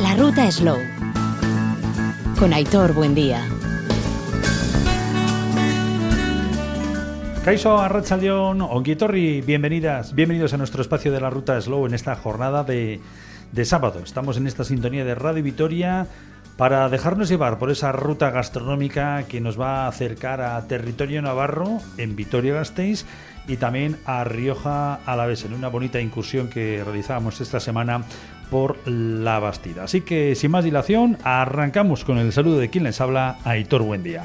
La ruta Slow. Con Aitor Buendía. Kaiso Arrachaldeón, Onguitorri, bienvenidas, bienvenidos a nuestro espacio de la ruta Slow en esta jornada de, de sábado. Estamos en esta sintonía de Radio Vitoria para dejarnos llevar por esa ruta gastronómica que nos va a acercar a territorio navarro en Vitoria-Gasteiz y también a Rioja a la vez en una bonita incursión que realizábamos esta semana por la Bastida. Así que sin más dilación, arrancamos con el saludo de quien les habla, Aitor Buendía.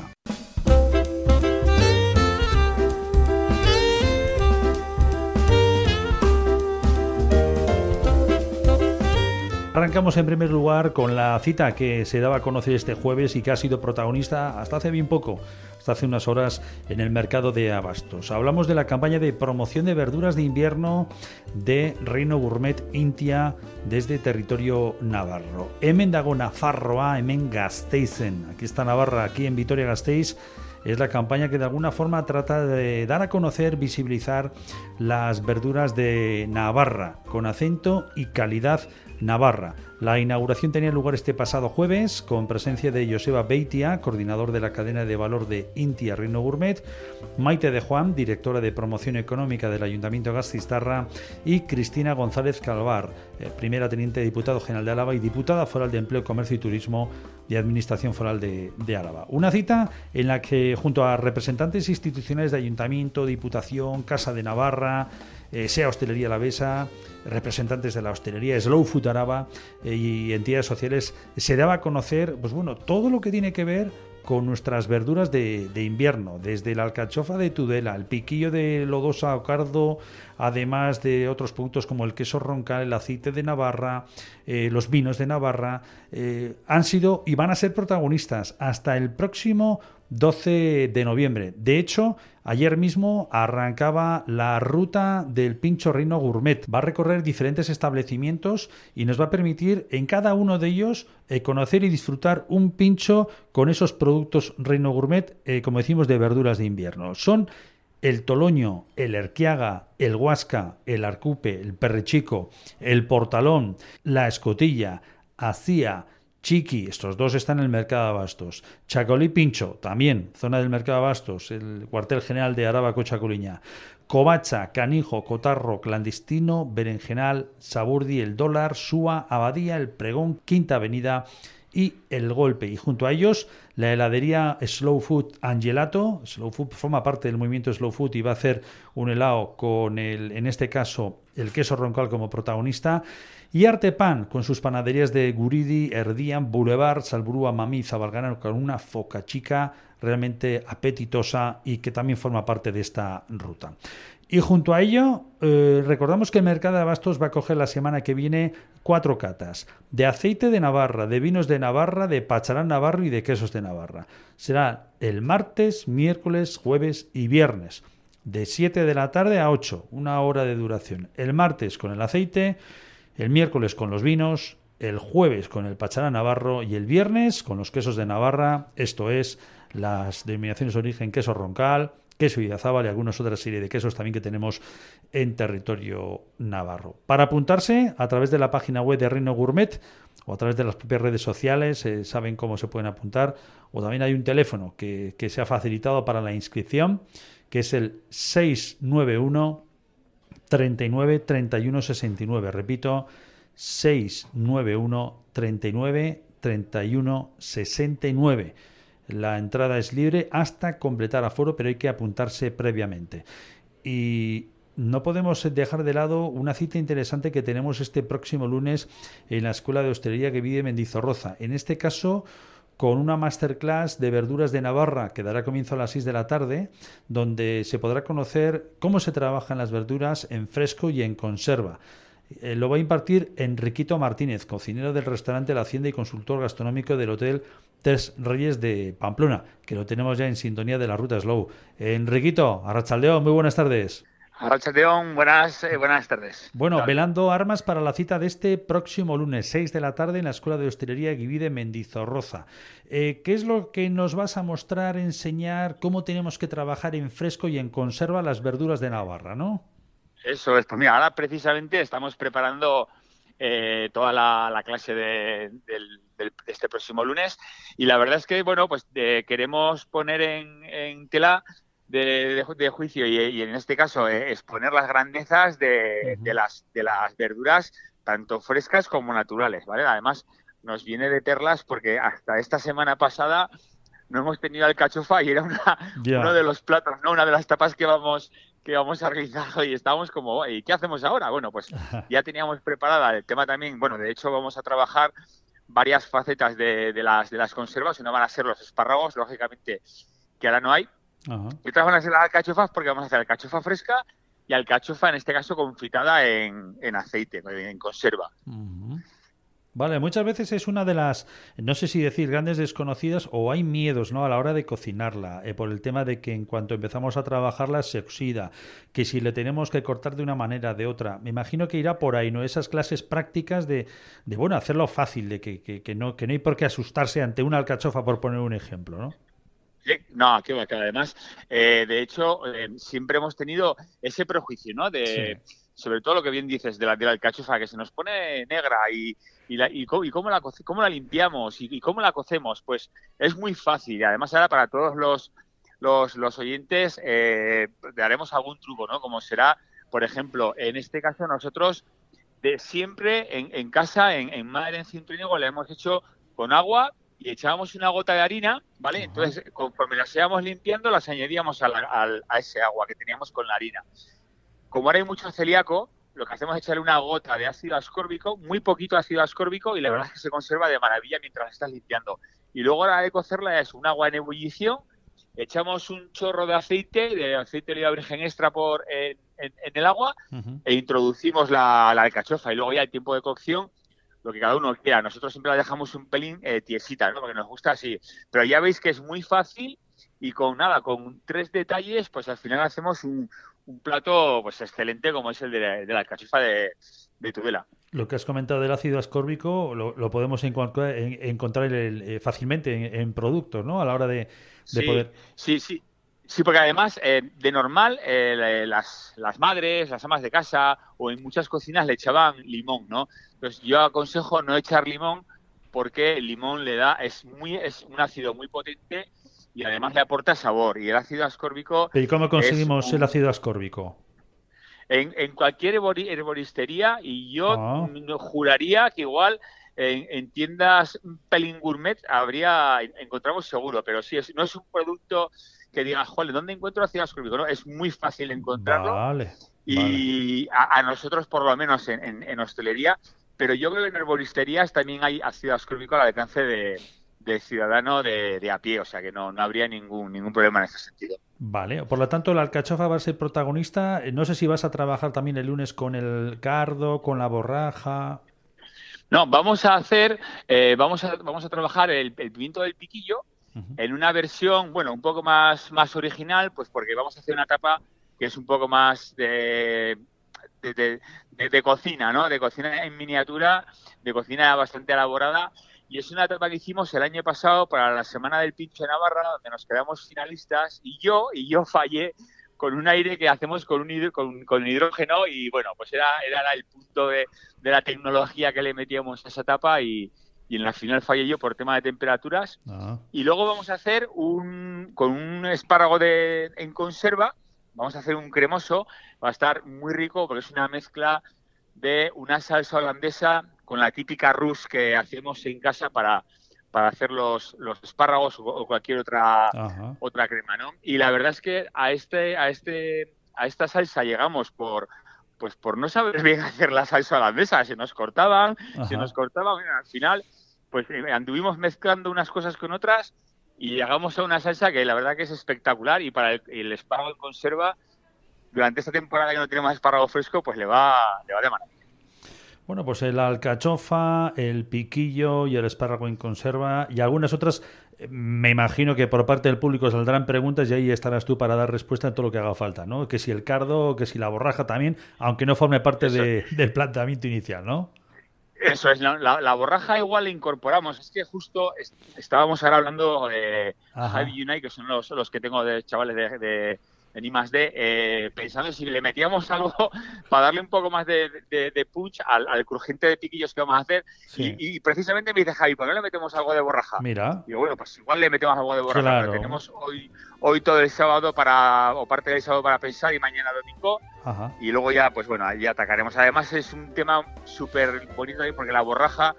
Arrancamos en primer lugar con la cita que se daba a conocer este jueves y que ha sido protagonista hasta hace bien poco, hace unas horas en el mercado de Abastos. Hablamos de la campaña de promoción de verduras de invierno de Reino Gourmet Intia desde territorio navarro. Hemen dago Nafarroa, hemen Gasteizen. Aquí está Navarra, aquí en Vitoria-Gasteiz es la campaña que de alguna forma trata de dar a conocer, visibilizar las verduras de Navarra con acento y calidad Navarra. La inauguración tenía lugar este pasado jueves con presencia de Joseba Beitia, coordinador de la cadena de valor de Intia Reino Gourmet, Maite de Juan, directora de promoción económica del Ayuntamiento de Gastistarra y Cristina González Calvar, eh, primera teniente de diputado general de Álava y diputada foral de Empleo, Comercio y Turismo de Administración Foral de, de Álava. Una cita en la que junto a representantes institucionales de Ayuntamiento, Diputación, Casa de Navarra, eh, sea Hostelería Alavesa, representantes de la hostelería, Slow Food Araba eh, y entidades sociales, se daba a conocer, pues bueno, todo lo que tiene que ver con nuestras verduras de, invierno, desde la alcachofa de Tudela, el piquillo de lodosa o cardo, además de otros productos como el queso roncal, el aceite de Navarra, eh, los vinos de Navarra, han sido y van a ser protagonistas hasta el próximo 12 de noviembre. De hecho, ayer mismo arrancaba la ruta del Pincho Reino Gourmet. Va a recorrer diferentes establecimientos y nos va a permitir en cada uno de ellos eh, conocer y disfrutar un pincho con esos productos Reino Gourmet, eh, como decimos, de verduras de invierno. Son el toloño, el erquiaga, el huasca, el arcupe, el perrechico, el portalón, la escotilla, hacía, Chiqui, estos dos están en el mercado de abastos. Chacolí Pincho, también, zona del mercado de abastos, el cuartel general de Araba Chaculiña. Covacha, Canijo, Cotarro, Clandestino, Berenjenal, Saburdi, El Dólar, Súa, Abadía, El Pregón, Quinta Avenida y El Golpe. Y junto a ellos, la heladería Slow Food Angelato. Slow Food forma parte del movimiento Slow Food y va a hacer un helado con, el, en este caso, el queso roncal como protagonista. Y Artepan, con sus panaderías de Guridi, Erdian, Boulevard, Salburúa, Mamí, Zabalgana, con una foca chica realmente apetitosa y que también forma parte de esta ruta. Y junto a ello, eh, recordamos que el mercado de abastos va a coger la semana que viene cuatro catas de aceite de Navarra, de vinos de Navarra, de pacharán navarro y de quesos de Navarra. Será el martes, miércoles, jueves y viernes, de 7 de la tarde a 8, una hora de duración. El martes con el aceite el miércoles con los vinos, el jueves con el pachará navarro y el viernes con los quesos de Navarra, esto es las denominaciones de origen queso roncal, queso idiazábal y algunas otras serie de quesos también que tenemos en territorio navarro. Para apuntarse a través de la página web de Reino Gourmet o a través de las propias redes sociales, eh, saben cómo se pueden apuntar, o también hay un teléfono que, que se ha facilitado para la inscripción, que es el 691 39 31 69. Repito, 691 39 31 69. La entrada es libre hasta completar aforo, pero hay que apuntarse previamente. Y no podemos dejar de lado una cita interesante que tenemos este próximo lunes en la Escuela de Hostelería que vive Mendizorroza. En este caso, con una masterclass de verduras de Navarra que dará comienzo a las 6 de la tarde, donde se podrá conocer cómo se trabajan las verduras en fresco y en conserva. Eh, lo va a impartir Enriquito Martínez, cocinero del restaurante La Hacienda y consultor gastronómico del Hotel Tres Reyes de Pamplona, que lo tenemos ya en sintonía de la ruta Slow. Enriquito, Arrachaldeo, muy buenas tardes. Arrachaldeón, buenas, eh, buenas tardes. Bueno, velando armas para la cita de este próximo lunes, 6 de la tarde, en la Escuela de Hostelería Guivide Mendizorroza. Eh, ¿Qué es lo que nos vas a mostrar, enseñar, cómo tenemos que trabajar en fresco y en conserva las verduras de Navarra, no? Eso es, pues mira, ahora precisamente estamos preparando eh, toda la, clase de, este próximo lunes. Y la verdad es que, bueno, pues queremos poner en, tela de, juicio y, en este caso eh, exponer las grandezas de, las, de las verduras, tanto frescas como naturales, ¿vale? Además, nos viene de perlas porque hasta esta semana pasada no hemos tenido alcachofa y era una, uno de los platos, ¿no? Una de las tapas que vamos que vamos a realizar y estábamos como, ¿y qué hacemos ahora? Bueno, pues ya teníamos preparada el tema también, bueno, de hecho vamos a trabajar varias facetas de, las, de las conservas, una van a ser los espárragos, lógicamente, que ahora no hay, y otras van a ser las alcachofas porque vamos a hacer alcachofa fresca y alcachofa, en este caso, confitada en, en aceite, en conserva. Vale, muchas veces es una de las, no sé si decir grandes desconocidas o hay miedos ¿no? a la hora de cocinarla, eh, por el tema de que en cuanto empezamos a trabajarla se oxida, que si le tenemos que cortar de una manera, de otra. Me imagino que irá por ahí, ¿no? Esas clases prácticas de, de bueno, hacerlo fácil, de que, que, no, que no hay por qué asustarse ante una alcachofa, por poner un ejemplo, ¿no? No, que, además, eh, de hecho, eh, siempre hemos tenido ese prejuicio, ¿no? De, Sobre todo lo que bien dices de la, de la alcachofa, que se nos pone negra y, y, la, y, cómo, la, cómo la limpiamos y, cómo la cocemos, pues es muy fácil. Además ahora para todos los, los, los oyentes eh, haremos algún truco, ¿no? Como será, por ejemplo, en este caso nosotros de siempre en, en casa, en, en Madre en Cintrínigo, le hemos hecho con agua y echábamos una gota de harina, ¿vale? Entonces, conforme las íbamos limpiando, las añadíamos a, a, ese agua que teníamos con la harina. Como ahora hay mucho celíaco, lo que hacemos es echarle una gota de ácido ascórbico, muy poquito ácido ascórbico, y la verdad es que se conserva de maravilla mientras estás limpiando. Y luego a la de cocerla es un agua en ebullición, echamos un chorro de aceite, de aceite de oliva virgen extra por en, el agua, e introducimos la, alcachofa. Y luego ya el tiempo de cocción, lo que cada uno quiera. Nosotros siempre la dejamos un pelín eh, tiesita, ¿no? Porque nos gusta así. Pero ya veis que es muy fácil y con nada, con tres detalles, pues al final hacemos un, un plato pues excelente como es el de la, de alcachofa de, de, Tudela. Lo que has comentado del ácido ascórbico lo, podemos encontrar, encontrar eh, fácilmente en, productos, ¿no? A la hora de, poder... Sí, sí. Sí, porque además, eh, de normal, eh, las, las madres, las amas de casa o en muchas cocinas le echaban limón, ¿no? Entonces yo aconsejo no echar limón porque el limón le da, es muy, es un ácido muy potente y además le aporta sabor. Y el ácido ascórbico. ¿Y cómo conseguimos el ácido ascórbico? En, en, cualquier herboristería, y yo ah. juraría que igual en, tiendas pelín gourmet habría, encontramos seguro, pero sí, es, no es un producto que diga, joder, ¿dónde encuentro ácido ascórbico? No, es muy fácil encontrarlo. Vale, y A, nosotros, por lo menos en, en, hostelería, pero yo creo que en herboristerías también hay ácido ascórbico al alcance de, de ciudadano de, a pie, o sea que no, no habría ningún, ningún problema en ese sentido. Vale, por lo tanto la alcachofa va a ser protagonista. No sé si vas a trabajar también el lunes con el cardo, con la borraja. No, vamos a hacer, eh, vamos, a, vamos a trabajar el, pimiento del piquillo en una versión, bueno, un poco más, más original, pues porque vamos a hacer una tapa que es un poco más de, de, de cocina, ¿no? De cocina en miniatura, de cocina bastante elaborada y es una etapa que hicimos el año pasado para la Semana del Pincho de Navarra, donde nos quedamos finalistas y yo, y yo fallé con un aire que hacemos con un con, con hidrógeno y bueno, pues era, era el punto de, la tecnología que le metíamos a esa etapa y, en la final fallé yo por tema de temperaturas. Ah. Y luego vamos a hacer un, con un espárrago de, en conserva, vamos a hacer un cremoso, va a estar muy rico porque es una mezcla de una salsa holandesa con la típica rus que hacemos en casa para, para hacer los, los espárragos o, cualquier otra otra crema, ¿no? Y la verdad es que a este a este a esta salsa llegamos por pues por no saber bien hacer la salsa holandesa, se nos cortaban, se nos cortaban, al final pues eh, anduvimos mezclando unas cosas con otras y llegamos a una salsa que la verdad que es espectacular y para el, el espárrago en conserva durante esta temporada que no tenemos espárrago fresco pues le va le va de maravilla. Bueno, pues el alcachofa, el piquillo y el espárrago en conserva y algunas otras, eh, me imagino que por parte del público saldrán preguntas y ahí estarás tú para dar respuesta a todo lo que haga falta, ¿no? Que si el cardo, que si la borraja también, aunque no forme parte del planteamiento inicial, ¿no? Eso es, la, borraja igual la incorporamos. Es que justo estábamos ahora hablando de Javi Unai, que son los, los que tengo de chavales de, en I más D, eh, pensando si le metíamos algo para darle un poco más de, de, punch al, al, crujiente de piquillos que vamos a hacer. Y, precisamente me dice Javi, ¿por qué no le metemos algo de borraja? Mira. Y digo, bueno, pues igual le metemos algo de borraja. Tenemos hoy, hoy todo el sábado para, o parte del sábado para pensar y mañana domingo. Y luego ya, pues bueno, ya atacaremos. Además es un tema súper bonito ahí porque la borraja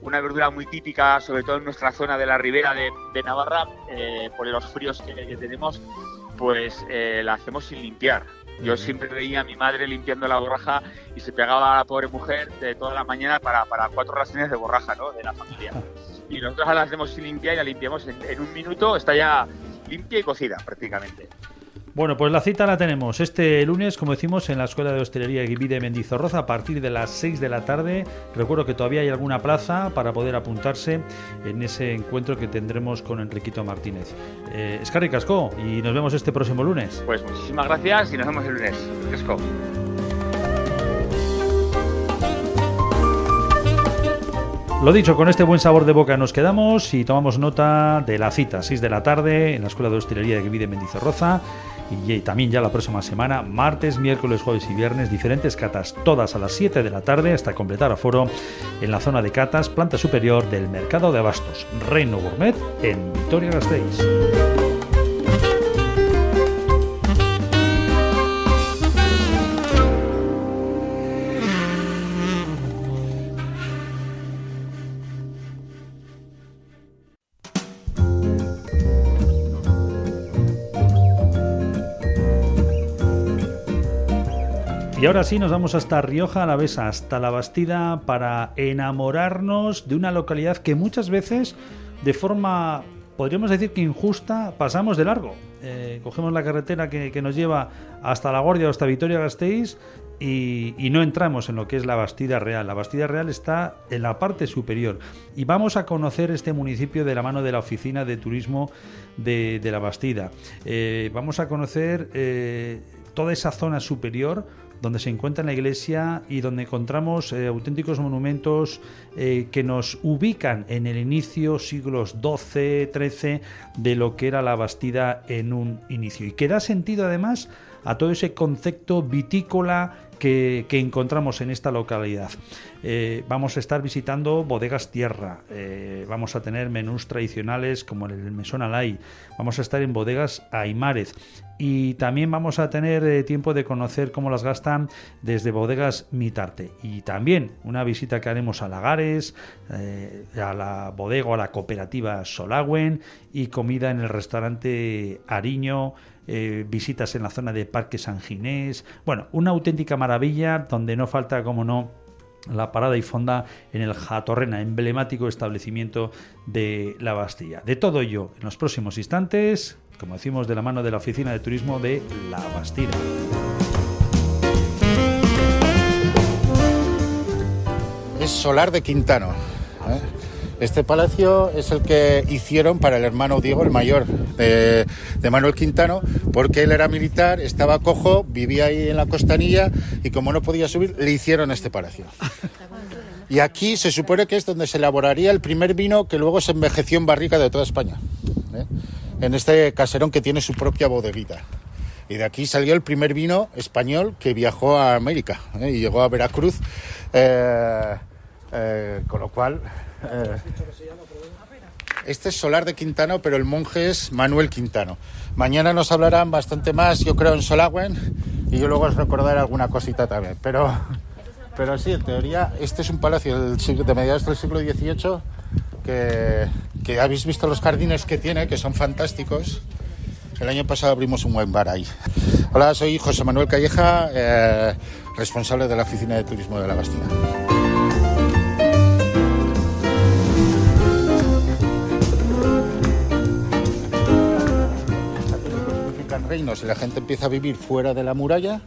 una verdura muy típica, sobre todo en nuestra zona de la ribera de, Navarra, eh, por los fríos que tenemos, pues eh, la hacemos sin limpiar. Yo siempre veía a mi madre limpiando la borraja y se pegaba a la pobre mujer de toda la mañana para, para cuatro raciones de borraja ¿no? de la familia. Y nosotros la hacemos sin limpiar y la limpiamos en, en un minuto, está ya limpia y cocida prácticamente. Bueno, pues la cita la tenemos este lunes, como decimos, en la Escuela de Hostelería Guibí de Mendizorroza a partir de las 6 de la tarde. Recuerdo que todavía hay alguna plaza para poder apuntarse en ese encuentro que tendremos con Enriquito Martínez. Eh, Escarri Casco, y nos vemos este próximo lunes. Pues muchísimas gracias y nos vemos el lunes. Casco. Lo dicho, con este buen sabor de boca nos quedamos y tomamos nota de la cita, 6 de la tarde, en la Escuela de Hostelería de Guibí de Mendizorroza y también ya la próxima semana, martes, miércoles, jueves y viernes, diferentes catas, todas a las 7 de la tarde hasta completar aforo en la zona de catas, planta superior del Mercado de Abastos, Reino Gourmet, en Vitoria-Gasteiz. Y ahora sí nos vamos hasta Rioja Alavesa, hasta la Bastida, para enamorarnos de una localidad que muchas veces, de forma, podríamos decir que injusta, pasamos de largo. Eh, cogemos la carretera que, nos lleva hasta La Guardia o hasta Vitoria-Gasteiz y, no entramos en lo que es la Bastida Real. La Bastida Real está en la parte superior y vamos a conocer este municipio de la mano de la Oficina de Turismo de, la Bastida. Eh, vamos a conocer eh, toda esa zona superior donde se encuentra la iglesia y donde encontramos eh, auténticos monumentos eh, que nos ubican en el inicio, siglos XII, XIII, de lo que era la Bastida en un inicio. Y que da sentido además a todo ese concepto vitícola que, encontramos en esta localidad. Eh, vamos a estar visitando bodegas tierra, vamos a tener menús tradicionales como el mesón alay, vamos a estar en bodegas aimares y también vamos a tener eh, tiempo de conocer cómo las gastan desde bodegas Mitarte y también una visita que haremos a Lagares, eh, a la bodega a la cooperativa Solagüen y comida en el restaurante Ariño. Eh, visitas en la zona de Parque San Ginés. Bueno, una auténtica maravilla donde no falta, como no, la parada y fonda en el Jatorrena, emblemático establecimiento de la Bastilla. De todo ello en los próximos instantes, como decimos, de la mano de la Oficina de Turismo de La Bastida. Es Solar de Quintano. ¿eh? Este palacio es el que hicieron para el hermano Diego, el mayor de, Manuel Quintano, porque él era militar, estaba cojo, vivía ahí en la costanilla y como no podía subir, le hicieron este palacio. Y aquí se supone que es donde se elaboraría el primer vino que luego se envejeció en barrica de toda España. ¿eh? en este caserón que tiene su propia bodeguita. Y de aquí salió el primer vino español que viajó a América ¿eh? y llegó a Veracruz. Eh, con lo cual... este es Solar de Quintano, pero el monje es Manuel Quintano. Mañana nos hablarán bastante más, yo creo, en Solagüen y yo luego os recordaré alguna cosita también. Pero, pero sí, en teoría, este es un palacio de mediados del siglo XVIII que, habéis visto los jardines que tiene, que son fantásticos. El año pasado abrimos un buen bar ahí. Hola, soy José Manuel Calleja, eh, responsable de la Oficina de Turismo de la Bastida. Reinos y la gente empieza a vivir fuera de la muralla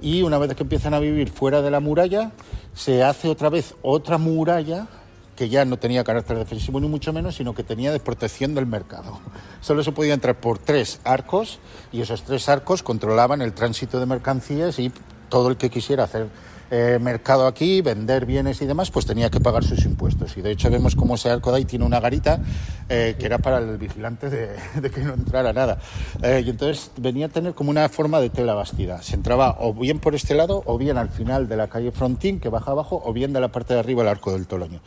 y una vez que empiezan a vivir fuera de la muralla se hace otra vez otra muralla que ya no tenía carácter defensivo ni mucho menos, sino que tenía de protección del mercado. Solo se podía entrar por tres arcos y esos tres arcos controlaban el tránsito de mercancías y todo el que quisiera hacer eh, mercado aquí, vender bienes y demás, pues tenía que pagar sus impuestos. Y de hecho vemos cómo ese arco de ahí tiene una garita eh, que era para el vigilante de, que no entrara nada. Eh, y entonces venía a tener como una forma de tela bastida. Se entraba o bien por este lado, o bien al final de la calle Frontín, que baja abajo, o bien de la parte de arriba el arco del Toloño.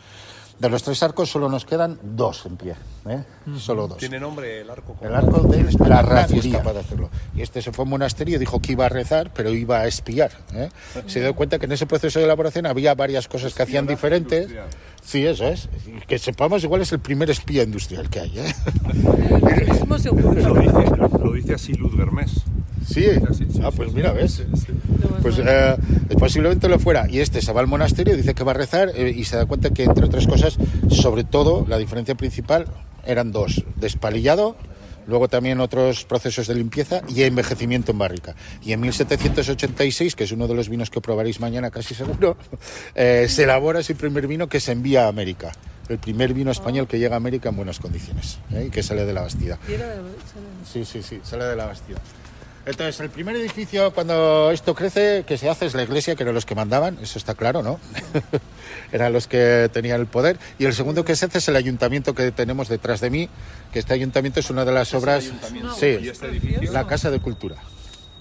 De los tres arcos solo nos quedan dos en pie, ¿eh? solo dos. ¿Tiene nombre el arco? El arco de la racería. capaz de hacerlo. Y este se fue a un monasterio y dijo que iba a rezar, pero iba a espiar. ¿eh? Se dio cuenta que en ese proceso de elaboración había varias cosas que hacían diferentes. Sí, eso es. Que sepamos igual es el primer espía industrial que hay. ¿eh? lo, dice, así Luz Germés. Sí, ah, pues mira, ves. Pues eh, posiblemente lo fuera. Y este se va al monasterio, dice que va a rezar eh, y se da cuenta que, entre otras cosas, sobre todo, la diferencia principal eran dos: despalillado, luego también otros procesos de limpieza y envejecimiento en barrica. Y en 1786, que es uno de los vinos que probaréis mañana casi seguro, eh, se elabora ese primer vino que se envía a América. El primer vino español que llega a América en buenas condiciones y que sale de la Bastida. Sí, sí, sí, sale de la Bastida. Entonces, el primer edificio, cuando esto crece, que se hace es la iglesia, que eran los que mandaban, eso está claro, ¿no? eran los que tenían el poder. Y el segundo que se hace es el ayuntamiento que tenemos detrás de mí, que este ayuntamiento es una de las obras. Sí, este la Casa de Cultura.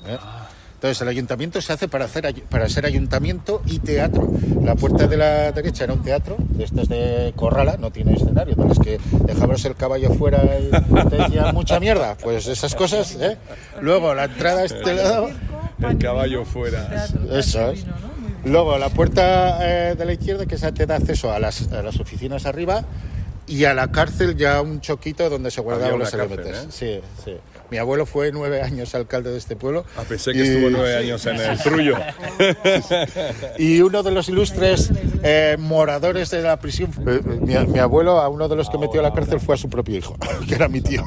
¿eh? Ah. Entonces el ayuntamiento se hace para, hacer, para ser ayuntamiento y teatro. La puerta de la derecha era un teatro, de estas de Corrala, no tiene escenario, tal es que dejabas el caballo fuera y te decían mucha mierda. Pues esas cosas, ¿eh? Luego la entrada a este lado... El caballo fuera. Eso es. Luego la puerta eh, de la izquierda, que esa te da acceso a las, a las oficinas arriba y a la cárcel ya un choquito donde se guardaban los elementos. ¿eh? Sí, sí. Mi abuelo fue nueve años alcalde de este pueblo. Ah, pensé que estuvo nueve años en el Trullo. y uno de los ilustres eh, moradores de la prisión, eh, mi, abuelo, a uno de los que metió a la cárcel fue a su propio hijo, que era mi tío.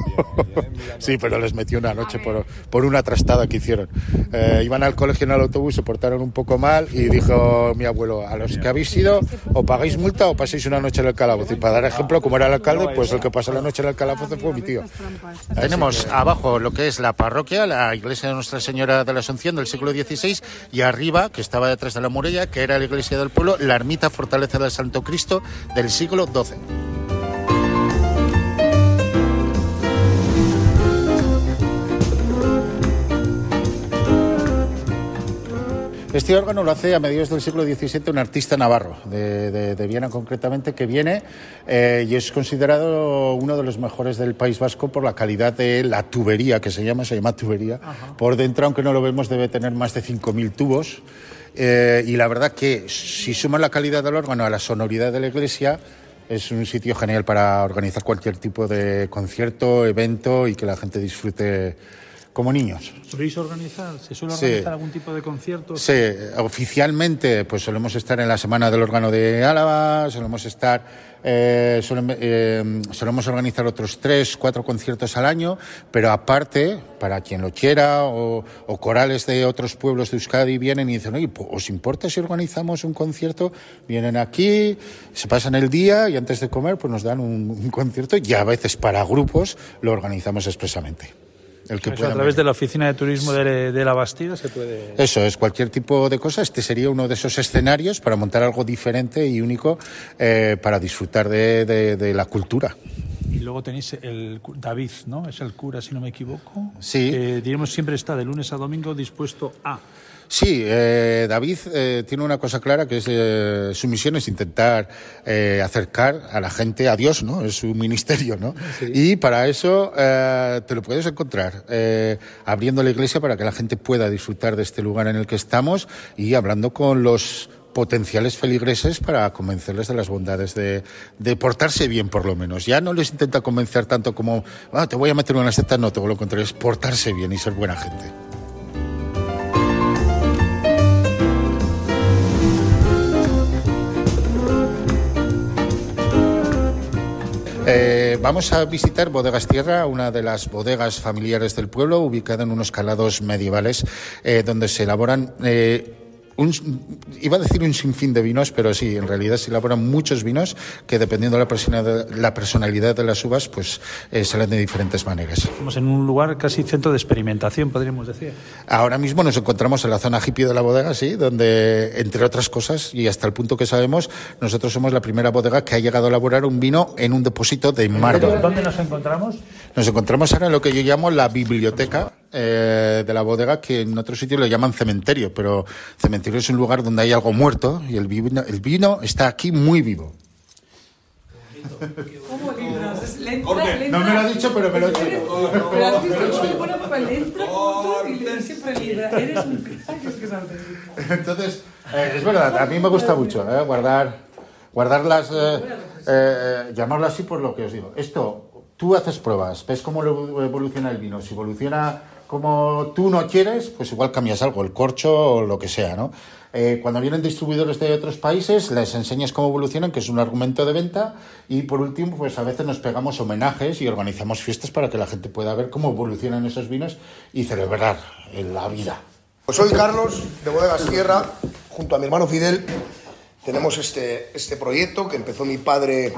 sí, pero les metió una noche por, por una trastada que hicieron. Eh, iban al colegio en el autobús, se portaron un poco mal y dijo mi abuelo, a los que habéis ido, o pagáis multa o paséis una noche en el calabozo. Y para dar ejemplo, como era el alcalde, pues el que pasó la noche en el calabozo fue mi tío. Tenemos abajo lo que es la parroquia, la iglesia de Nuestra Señora de la Asunción del siglo XVI, y arriba, que estaba detrás de la muralla, que era la iglesia del pueblo, la ermita fortaleza del Santo Cristo del siglo XII. Este órgano lo hace a mediados del siglo XVII un artista navarro, de, Viena concretamente, que viene eh, y es considerado uno de los mejores del País Vasco por la calidad de la tubería, que se llama, se llama tubería. Por dentro, aunque no lo vemos, debe tener más de 5.000 tubos. Eh, y la verdad que si suman la calidad del órgano a la sonoridad de la iglesia, es un sitio genial para organizar cualquier tipo de concierto, evento y que la gente disfrute como niños. ¿Soléis organizar? ¿Se suele organizar algún tipo de concierto? Sí, oficialmente pues solemos estar en la Semana del Órgano de Álava, solemos estar, eh, eh, solemos organizar otros tres, cuatro conciertos al año, pero aparte, para quien lo quiera, o, corales de otros pueblos de Euskadi vienen y dicen, oye, ¿os importa si organizamos un concierto? Vienen aquí, se pasan el día y antes de comer pues nos dan un concierto y a veces para grupos lo organizamos expresamente a través de la oficina de turismo de, la Bastida se puede. Eso es, cualquier tipo de cosa. Este sería uno de esos escenarios para montar algo diferente y único eh, para disfrutar de, la cultura. Y luego tenéis el David, ¿no? Es el cura, si no me equivoco. Sí. Que diremos siempre está de lunes a domingo dispuesto a Sí, eh, David eh, tiene una cosa clara que es eh, su misión es intentar acercar a la gente a Dios, ¿no? Es su ministerio, ¿no? Y para eso te lo puedes encontrar abriendo la iglesia para que la gente pueda disfrutar de este lugar en el que estamos y hablando con los potenciales feligreses para convencerles de las bondades de, portarse bien, por lo menos. Ya no les intenta convencer tanto como, ah, te voy a meter una secta, no, todo lo contrario, es portarse bien y ser buena gente. Vamos a visitar Bodegas Tierra, una de las bodegas familiares del pueblo, ubicada en unos calados medievales, eh, donde se elaboran eh, iba a decir un sinfín de vinos, pero sí, en realidad se elaboran muchos vinos que dependiendo de la personalidad, la personalidad de las uvas, pues eh, salen de diferentes maneras. Estamos en un lugar casi centro de experimentación, podríamos decir. Ahora mismo nos encontramos en la zona hippie de la bodega, sí, donde, entre otras cosas, y hasta el punto que sabemos, nosotros somos la primera bodega que ha llegado a elaborar un vino en un depósito de mármol. ¿Dónde nos encontramos? Nos encontramos ahora en lo que yo llamo la biblioteca eh, de la bodega, que en otro sitio lo llaman cementerio, pero cementerio es un lugar donde hay algo muerto y el vino, el vino está aquí muy vivo. ¿Cómo? Le entra, no me lo ha dicho, pero me lo he Eres- dicho. Pero has visto cómo le pone papel, le entra y le- siempre libra. Eres un crack, es que es. Entonces, eh, es verdad, a mí me gusta mucho eh, guardar, guardar las, eh, eh, llamarlo así por lo que os digo. Esto, tú haces pruebas, ves cómo lo- evoluciona el vino. Si evoluciona como tú no quieres, pues igual cambias algo, el corcho o lo que sea, ¿no? Eh, cuando vienen distribuidores de otros países, les enseñas cómo evolucionan, que es un argumento de venta, y por último, pues a veces nos pegamos homenajes y organizamos fiestas para que la gente pueda ver cómo evolucionan esos vinos y celebrar en la vida. Pues soy Carlos, de Bodegas Tierra, junto a mi hermano Fidel. Tenemos este, este proyecto que empezó mi padre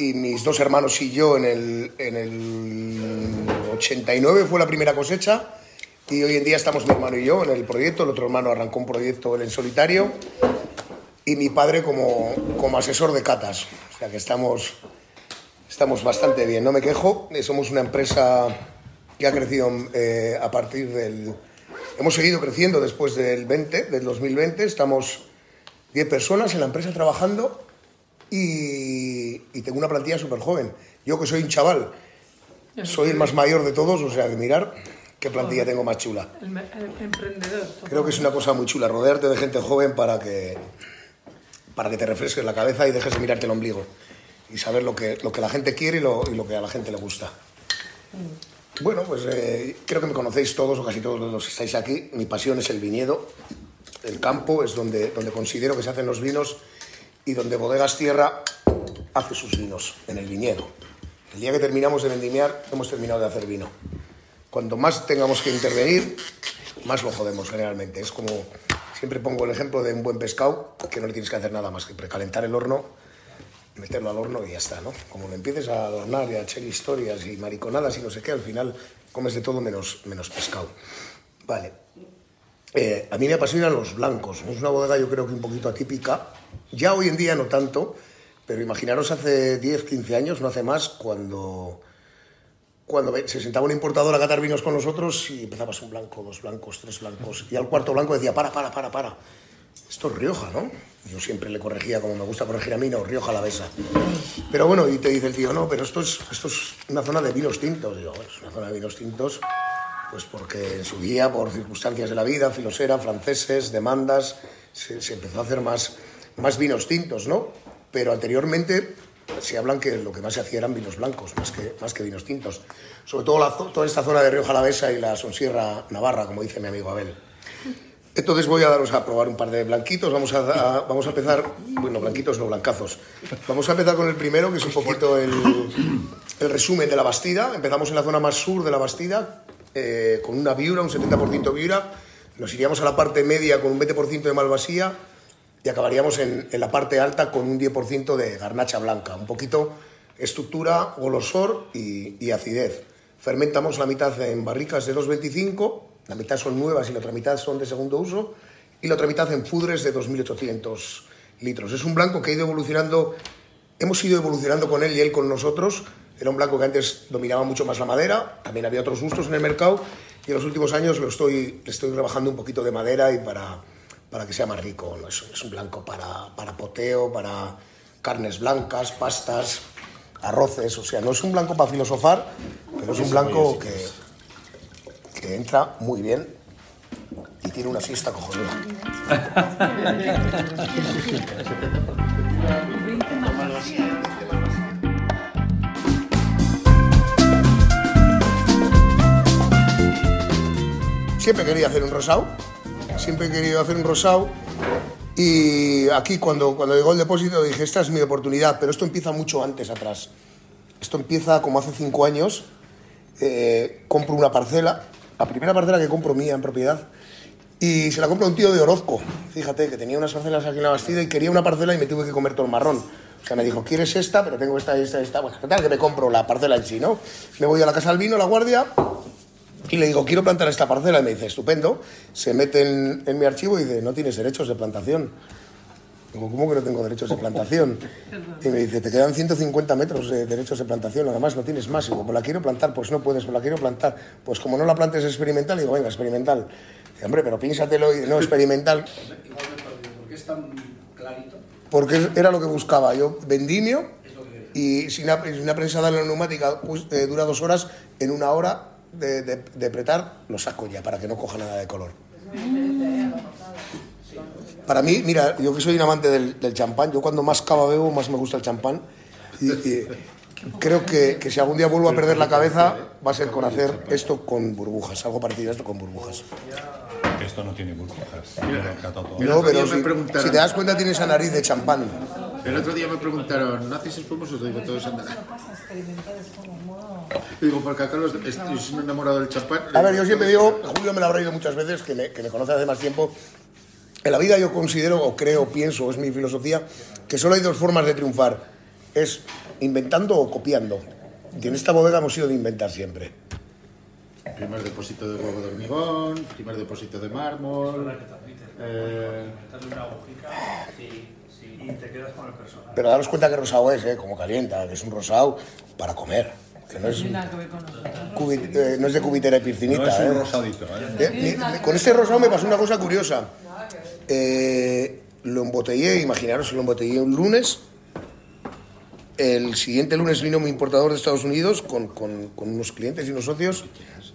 y mis dos hermanos y yo en el, en el 89, fue la primera cosecha. Y hoy en día estamos mi hermano y yo en el proyecto. El otro hermano arrancó un proyecto él en solitario. Y mi padre como, como asesor de catas. O sea que estamos, estamos bastante bien, no me quejo. Eh, Somos una empresa que ha crecido eh, a partir del... Hemos seguido creciendo después del 20, del 2020. Estamos 10 personas en la empresa trabajando y, y tengo una plantilla súper joven. Yo que soy un chaval, soy el más mayor de todos, o sea que mirar qué plantilla tengo más chula. El, emprendedor. Creo que es una cosa muy chula, rodearte de gente joven para que, para que te refresques la cabeza y dejes de mirarte el ombligo y saber lo que, lo que la gente quiere y lo, y lo que a la gente le gusta. Bueno, pues eh, creo que me conocéis todos o casi todos los que estáis aquí. Mi pasión es el viñedo, el campo, es donde, donde considero que se hacen los vinos y donde Bodegas Tierra hace sus vinos, en el viñedo. El día que terminamos de vendimiar, hemos terminado de hacer vino. Cuanto más tengamos que intervenir, más lo jodemos generalmente. Es como, siempre pongo el ejemplo de un buen pescado, que no le tienes que hacer nada más que precalentar el horno, meterlo al horno y ya está, ¿no? Como lo empieces a adornar y a echar historias y mariconadas y no sé qué, al final comes de todo menos, menos pescado. Vale. Eh, a mí me apasionan los blancos. Es una bodega yo creo que un poquito atípica. Ya hoy en día no tanto, pero imaginaros hace 10, 15 años, no hace más, cuando, cuando se sentaba un importador a catar vinos con nosotros y empezabas un blanco, dos blancos, tres blancos. Y al cuarto blanco decía, para, para, para, para. Esto es Rioja, ¿no? Yo siempre le corregía como me gusta corregir a mí, no, Rioja la besa. Pero bueno, y te dice el tío, no, pero esto es, esto es una zona de vinos tintos. Digo, "Bueno, es una zona de vinos tintos, pues porque en su día, por circunstancias de la vida, filosera, franceses, demandas, se, se empezó a hacer más, más vinos tintos, ¿no? Pero anteriormente se hablan que lo que más se hacía eran vinos blancos, más que, más que vinos tintos. Sobre todo toda esta zona de Rioja Alavesa y la Sonsierra Navarra, como dice mi amigo Abel. Entonces voy a daros a probar un par de blanquitos. Vamos a, vamos a empezar, bueno, blanquitos no, blancazos. Vamos a empezar con el primero, que es un poquito el, el resumen de la Bastida. Empezamos en la zona más sur de la Bastida, eh, con una viura, un 70% viura. Nos iríamos a la parte media con un 20% de malvasía y acabaríamos en, la parte alta con un 10% de garnacha blanca. Un poquito estructura, golosor y, y acidez. Fermentamos la mitad en barricas de 2,25, la mitad son nuevas y la otra mitad son de segundo uso, y la otra mitad en pudres de 2.800 litros. Es un blanco que ha ido evolucionando, hemos ido evolucionando con él y él con nosotros. Era un blanco que antes dominaba mucho más la madera, también había otros gustos en el mercado, y en los últimos años lo estoy, le estoy rebajando un poquito de madera y para, para que sea más rico. Es, es un blanco para, para poteo, para carnes blancas, pastas, arroces. O sea, no es un blanco para filosofar, pero es un blanco que, que entra muy bien y tiene una siesta cojonuda. Siempre quería hacer un rosado, siempre he querido hacer un rosado y aquí cuando, cuando llegó el depósito dije, esta es mi oportunidad, pero esto empieza mucho antes atrás. Esto empieza como hace cinco años, eh, compro una parcela, la primera parcela que compro mía en propiedad, Y se la compra un tío de Orozco, fíjate, que tenía unas parcelas aquí en la Bastida y quería una parcela y me tuve que comer todo el marrón. O sea, me dijo, ¿quieres esta? Pero tengo esta, esta, esta. Bueno, ¿qué tal que me compro la parcela en sí, no? Me voy a la casa del vino, la guardia, y le digo, quiero plantar esta parcela. Y me dice, estupendo. Se mete en, en mi archivo y dice, no tienes derechos de plantación. Digo, ¿cómo que no tengo derechos de plantación? Y me dice, te quedan 150 metros de derechos de plantación, además no tienes más. Y digo, pues la quiero plantar, pues no puedes, pues la quiero plantar. Pues como no la plantes experimental, digo, venga, experimental. Dice, hombre, pero piénsatelo, y no experimental. ¿Por qué es tan clarito? Porque era lo que buscaba. Yo vendimio y si una, si una prensada en la neumática pues, eh, dura dos horas, en una hora de, de, de apretar lo saco ya para que no coja nada de color. Para mí, mira, yo que soy un amante del, del champán, yo cuando más cava bebo, más me gusta el champán. Y, y creo que, que si algún día vuelvo a perder la cabeza, va a ser con hacer esto con burbujas, algo parecido a esto con burbujas. Esto no tiene burbujas. No, pero si, si te das cuenta, tienes esa nariz de champán. El otro día me preguntaron, ¿no hacéis espumosos? Digo, todos andan. Digo, porque a Carlos estoy soy un enamorado del champán. A ver, yo siempre digo, Julio me lo habrá oído muchas veces, que me, que me conoce hace más tiempo. En la vida yo considero, o creo, pienso, es mi filosofía, que solo hay dos formas de triunfar. Es inventando o copiando. Y en esta bodega hemos sido de inventar siempre. Primer depósito de huevo de hormigón, primer depósito de mármol. eh, Pero daros cuenta que rosado es, ¿eh? como calienta, que es un rosado para comer. Que no es, con eh, no es de cubitera y piscinita. No es un ¿eh? rosadito, ¿eh? Eh, con este rosado me pasó una cosa curiosa. Eh, lo embotellé, imaginaros, lo embotellé un lunes. El siguiente lunes vino mi importador de Estados Unidos con, con- con unos clientes y unos socios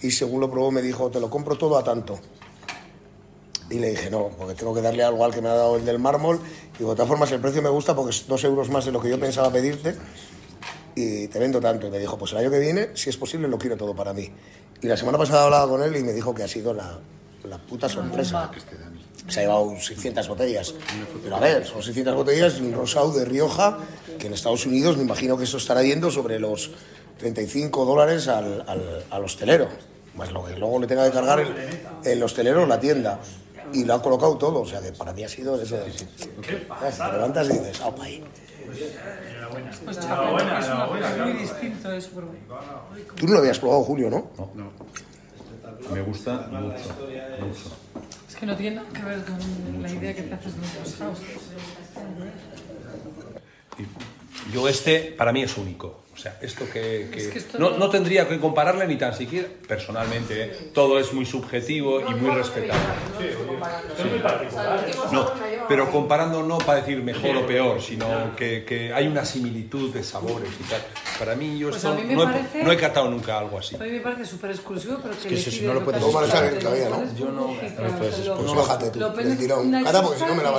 y según lo probó me dijo, te lo compro todo a tanto. Y le dije, no, porque tengo que darle algo al que me ha dado el del mármol. Y de todas formas el precio me gusta porque es dos euros más de lo que yo pensaba pedirte y te vendo tanto. Y me dijo, pues el año que viene, si es posible, lo quiero todo para mí. Y la semana pasada hablaba con él y me dijo que ha sido la, la puta sorpresa. Se ha llevado 600 botellas. Pero a ver, son 600 botellas de un rosado de Rioja, que en Estados Unidos me imagino que eso estará yendo sobre los 35 dólares al, al, al hostelero. Más lo que luego le tenga que cargar el, el hostelero la tienda. Y lo ha colocado todo, o sea que para mí ha sido eso de... ¿sabes? Te levantas y dices, ¡aupa ahí! Pues es, una- es muy distinto, es súper bueno. Tú no lo habías probado, Julio, ¿no? Me gusta mucho, mucho. Es que no tiene nada que ver con la idea que te haces de los rosados. Yo este, para mí es único. O sea, esto que... que- Es que esto no, no- no tendría que compararle ni tan siquiera, personalmente, ¿eh? todo es muy subjetivo y muy respetable. No, pero comparando no para decir mejor o peor, sino que, que hay una similitud de sabores y tal. Para mí yo Pues esto mí no, he, parece- no he catado nunca algo así. A mí me parece súper exclusivo, pero que, que le eso si pide no lo lo puedes a Pues bájate tú, del tirón. Cata, porque si no me la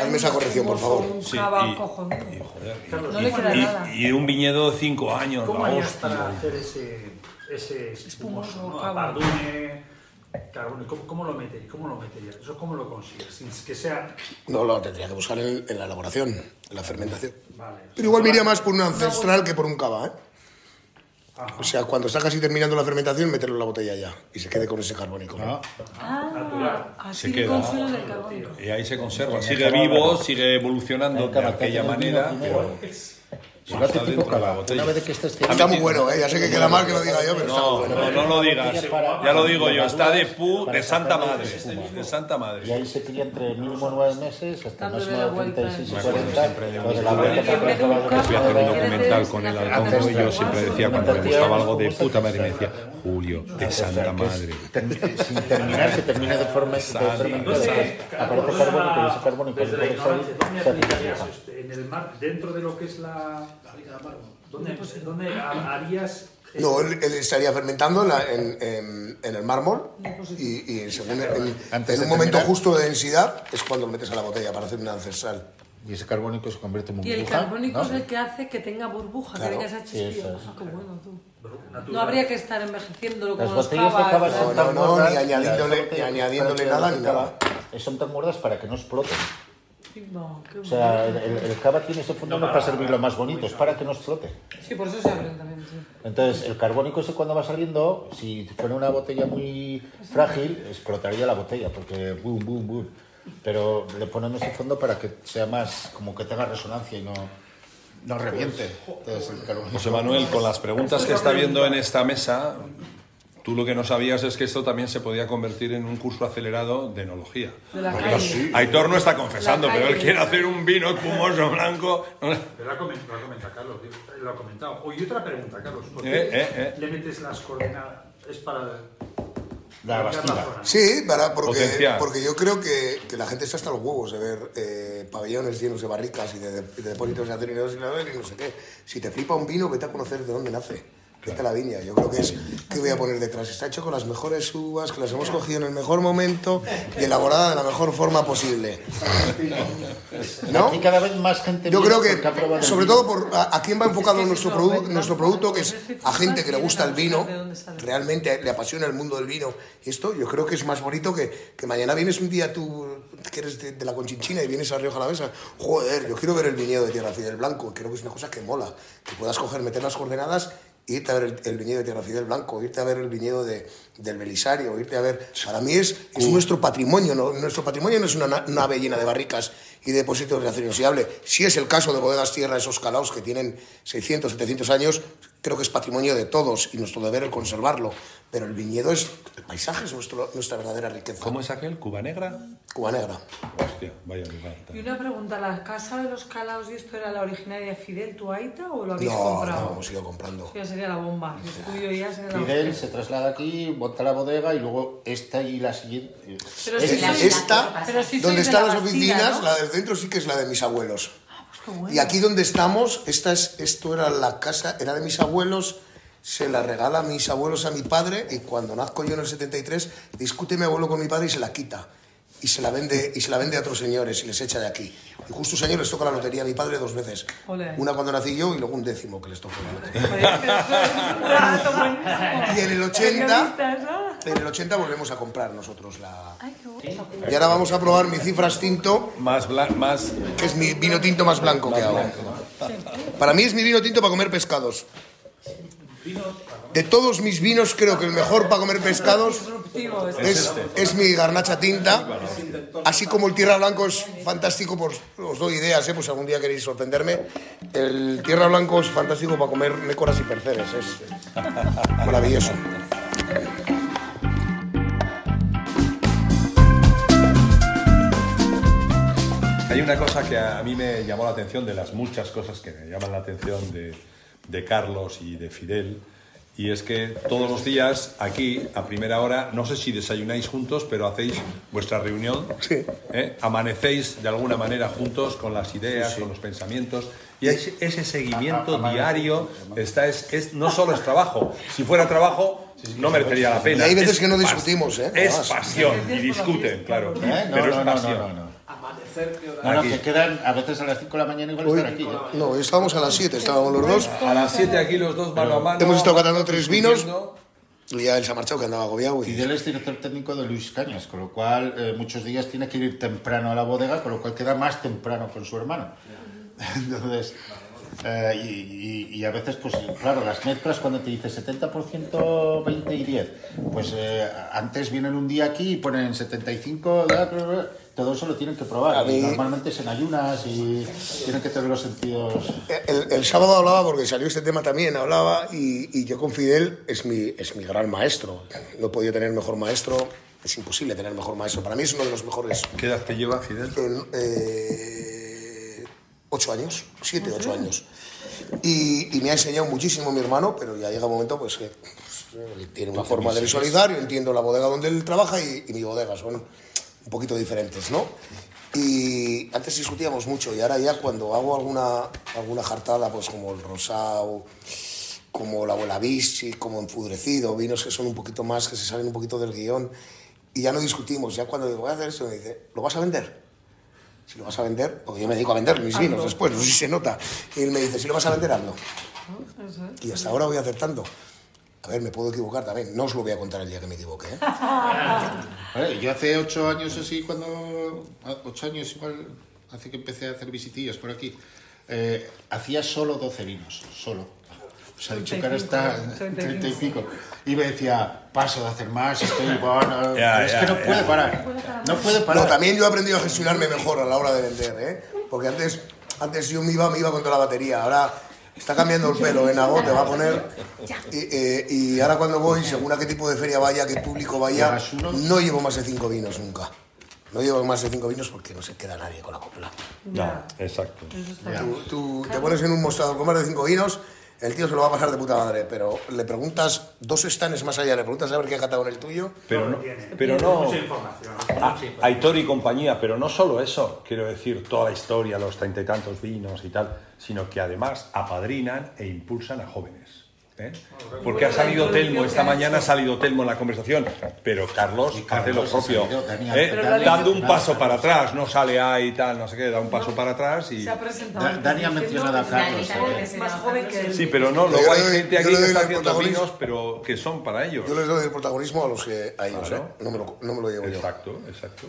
Hazme esa corrección, por favor. Sí, y- joder, No le queda nada. y, un viñedo de cinco años, ¿Cómo harías para hacer ese, ese espumoso? Espumoso, ¿no? cava. Bardune, carbone, ¿cómo, cómo lo meterías? ¿Cómo lo meterías? ¿Eso cómo lo consigues? Sin que sea... No, lo tendría que buscar en, en la elaboración, en la fermentación. Vale. Pero igual me iría más por un ancestral que por un cava, ¿eh? O sea, cuando está casi terminando la fermentación, meterlo en la botella ya y se quede con ese carbónico. ¿no? Ah, así Se queda. consuelo del carbónico. Y ahí se conserva, sigue vivo, sigue evolucionando de aquella manera, pero Si lo hace está tipo cava. botella. Una vez que estés Está muy bueno, ¿eh? Ya sé que queda mal que lo diga yo, pero está muy No, bueno. no, no lo digas, ya lo digo yo, está de pu, de santa madre, de santa Y madre. ahí se cría entre mínimo nueve meses hasta máximo la de vuelta. 36 y Me acuerdo 40. siempre de lo de la un- vuelta En vez de un para cava, acabar Fui a hacer un documental con él al y yo siempre decía cuando me gustaba algo de puta madre me decía Julio, de santa madre. Sin terminar, se termina de, forma. Aparece carbónico y ese carbónico Desde la puede ignorancia, salir, ¿dónde se hace aplicarías burbuja. esto? ¿En el mar, dentro de lo que es la... ¿Dónde, dónde ha- harías... No, él, él estaría fermentando en, la- en- en- en el mármol y, y según en, un momento justo de densidad es cuando lo metes a la botella para hacer un ancestral. Y ese carbónico se convierte en Y burbuja. el carbónico ¿no? es el que hace que tenga burbujas, Claro. que digas Sí, eso es. Ah, qué bueno tú. No habría que estar envejeciéndolo como los botellas de cava son No, tan no, gordas, ni añadiéndole- ni añadiéndole para que nada, ni nada. Son tan gordas para que no exploten. No, qué O sea, el, el- cava tiene ese fondo no, para servirlo más bonito, es para que no explote. Sí, por eso se abren también, sí. Entonces, el carbónico ese cuando va saliendo, si pone una botella muy frágil, explotaría la botella, porque boom, boom, boom. Pero le ponemos ese fondo para que sea más, como que tenga resonancia y no, no reviente. Entonces, el José Manuel, con las preguntas que está viendo en esta mesa, tú lo que no sabías es que esto también se podía convertir en un curso acelerado de enología. De la calle. Aitor no está confesando, pero él quiere hacer un vino espumoso blanco. Pero lo ha comen- lo ha comentado Carlos, lo ha comentado. Oye, otra pregunta, Carlos. ¿Por qué Eh, eh, eh. le metes las coordenadas? Es para... Sí, para, porque, porque yo creo que, que la gente está hasta los huevos de ver eh, pabellones llenos de barricas y de, de, de depósitos de acero y no sé qué. Si te flipa un vino, vete a conocer de dónde nace. Vete a la viña. Yo creo que es. ¿Qué voy a poner detrás? Está hecho con las mejores uvas, que las hemos cogido en el mejor momento y elaborada de la mejor forma posible. ¿No? Aquí cada vez más gente Yo creo que, sobre vino. todo, por, a, a quién va enfocado Es que nuestro, produ- nuestro producto, que es a gente que le gusta el vino, realmente le apasiona el mundo del vino. Y esto yo creo que es más bonito que, que mañana vienes un día tú, que eres de, de la Conchinchina y vienes a Rioja a la Mesa. Joder, yo quiero ver el viñedo de Tierra Fidel Blanco. Creo que es una cosa que mola. Que puedas coger, meter las coordenadas irte a ver el, el viñedo de Tierra Fidel Blanco, irte a ver el viñedo de, del Belisario, irte a ver... Para mí es, es nuestro patrimonio, ¿no? nuestro patrimonio no es una na- nave llena de barricas y de depósitos de acero inoxidable. Si es el caso de Bodegas Tierra, esos calaos que tienen 600, 700 años, creo que es patrimonio de todos y nuestro deber es conservarlo. Pero el viñedo es, el paisaje es nuestro, nuestra verdadera riqueza. ¿Cómo es aquel? ¿Cuba Negra? Cuba Negra. Hostia, vaya lugar. Y una pregunta, ¿la casa de los calaos y esto era la originaria de Fidel, tu Aita, o lo habéis No, comprado? no, hemos ido comprando. Eso ya sería la bomba. Si tuyo ya sería la Fidel se traslada aquí, monta la bodega y luego esta y la siguiente. Pero Es- sí sois- esta, pero sí donde están la las oficinas, ¿no? la del centro sí que es la de mis abuelos. Y aquí donde estamos, esta es, esto era la casa, era de mis abuelos, se la regala a mis abuelos a mi padre y cuando nazco yo en el 73 discute mi abuelo con mi padre y se la quita. Y se la vende, y se la vende a otros señores y les echa de aquí. Y justo un señor les toca la lotería a mi padre dos veces. Ole. Una cuando nací yo y luego un décimo que les tocó la lotería. Y en el ¿Qué 80, vistas, no? en el 80 volvemos a comprar nosotros la... Y ahora vamos a probar mi cifras tinto, Más, bla- más que es mi vino tinto más blanco que hago. Para mí es mi vino tinto para comer pescados. De todos mis vinos, creo que el mejor para comer pescados es- es, es mi garnacha tinta. Así como el Tierra Blanco es fantástico, pues os doy ideas, ¿eh? pues algún día queréis sorprenderme. El Tierra Blanco es fantástico para comer nécoras y percebes, es maravilloso. Hay una cosa que a mí me llamó la atención, de las muchas cosas que me llaman la atención de, de Carlos y de Fidel, y es que todos los días aquí, a primera hora, no sé si desayunáis juntos, pero hacéis vuestra reunión, Sí. ¿eh? amanecéis de alguna manera juntos con las ideas, con los pensamientos, y ese, ese seguimiento diario está, es, es- no solo es trabajo, si fuera trabajo no merecería la Y pena. hay veces Es que no discutimos, ¿eh? Es pasión, y discuten, claro, ¿Eh? No, pero no, es no, pasión. no, no, no. Que quedan a veces a las 5 de la mañana igual Hoy- estar aquí. ¿eh? no, hoy estábamos a las 7, estábamos los dos. A las 7 aquí los dos mano a mano. Hemos estado catando tres vinos. Y ya él se ha marchado, que andaba agobiado. y- Fidel es director técnico de Luis Cañas, con lo cual eh, muchos días tiene que ir temprano a la bodega, con lo cual queda más temprano con su hermano. Entonces, eh, y, y- y a veces, pues claro, las mezclas cuando te dice 70%, 20 y 10, pues eh, antes vienen un día aquí y ponen 75, bla, bla, bla, todo eso lo tienen que probar. Mí- Normalmente es en ayunas y tienen que tener los sentidos... El, el sábado hablaba, porque salió este tema también, hablaba, y, y yo con Fidel es mi, es mi gran maestro. No he podido tener mejor maestro, es imposible tener mejor maestro. Para mí es uno de los mejores. ¿Qué edad te lleva Fidel? Eh, ocho años, siete, ocho años. Y, y me ha enseñado muchísimo mi hermano, pero ya llega un momento pues que pues, tiene una forma de visualizar, yo entiendo la bodega donde él trabaja y, y mi bodega son un poquito diferentes, ¿no? Y antes discutíamos mucho y ahora ya cuando hago alguna, alguna jartada, pues como el rosado, como la abuela Vichy, como enfudrecido, vinos que son un poquito más, que se salen un poquito del guion, y ya no discutimos, ya cuando digo, voy a hacer esto, me dice, ¿lo vas a vender? Si lo vas a vender, porque yo me dedico a vender mis vinos después, no sé si se nota. Y él me dice, si lo vas a vender, hazlo. Y hasta ahora voy acertando. A ver, me puedo equivocar también. No os lo voy a contar el día que me equivoque. ¿eh? Vale, Yo hace ocho años así, cuando... Ocho años igual, hace que empecé a hacer visitillas por aquí, eh, hacía solo 12 vinos, solo. O sea, ha dicho que ahora está en 30 y pico. Y me decía, paso de hacer más, estoy bueno. Ya, es ya, que no ya. puede parar. No puede parar. No, también yo he aprendido a gestionarme mejor a la hora de vender, ¿eh? Porque antes, antes yo me iba, me iba con toda la batería. Ahora está cambiando el pelo, en agosto te va a poner. Y, eh, y ahora cuando voy, según a qué tipo de feria vaya, qué público vaya, no llevo más de cinco vinos nunca. No llevo más de cinco vinos porque no se queda nadie con la copla. No, exacto. Tú, tú te pones en un mostrador con más de cinco vinos, el tío se lo va a pasar de puta madre, pero le preguntas dos estanes más allá, le preguntas a ver qué ha catado en el tuyo. Pero no, pero no Ah, Aitor y compañía, pero no solo eso, quiero decir, toda la historia, los treinta y tantos vinos y tal, sino que además apadrinan e impulsan a jóvenes. ¿Eh? Porque ha salido Telmo, esta mañana ha salido Telmo en la conversación, pero Carlos, hace lo propio, ¿eh? Dando un paso para atrás, no sale ahí y tal, no sé qué, da un paso para atrás y... Se ha presentado. Da- antes Dani ha mencionado a Carlos, Es eh. más joven que él. Sí, pero no, Yo luego hay gente yo aquí que está haciendo protagonismo. vinos, pero que son para ellos. Yo les doy el protagonismo a los que a ellos, Claro. ¿eh? No me lo, no me lo llevo yo. Exacto, exacto.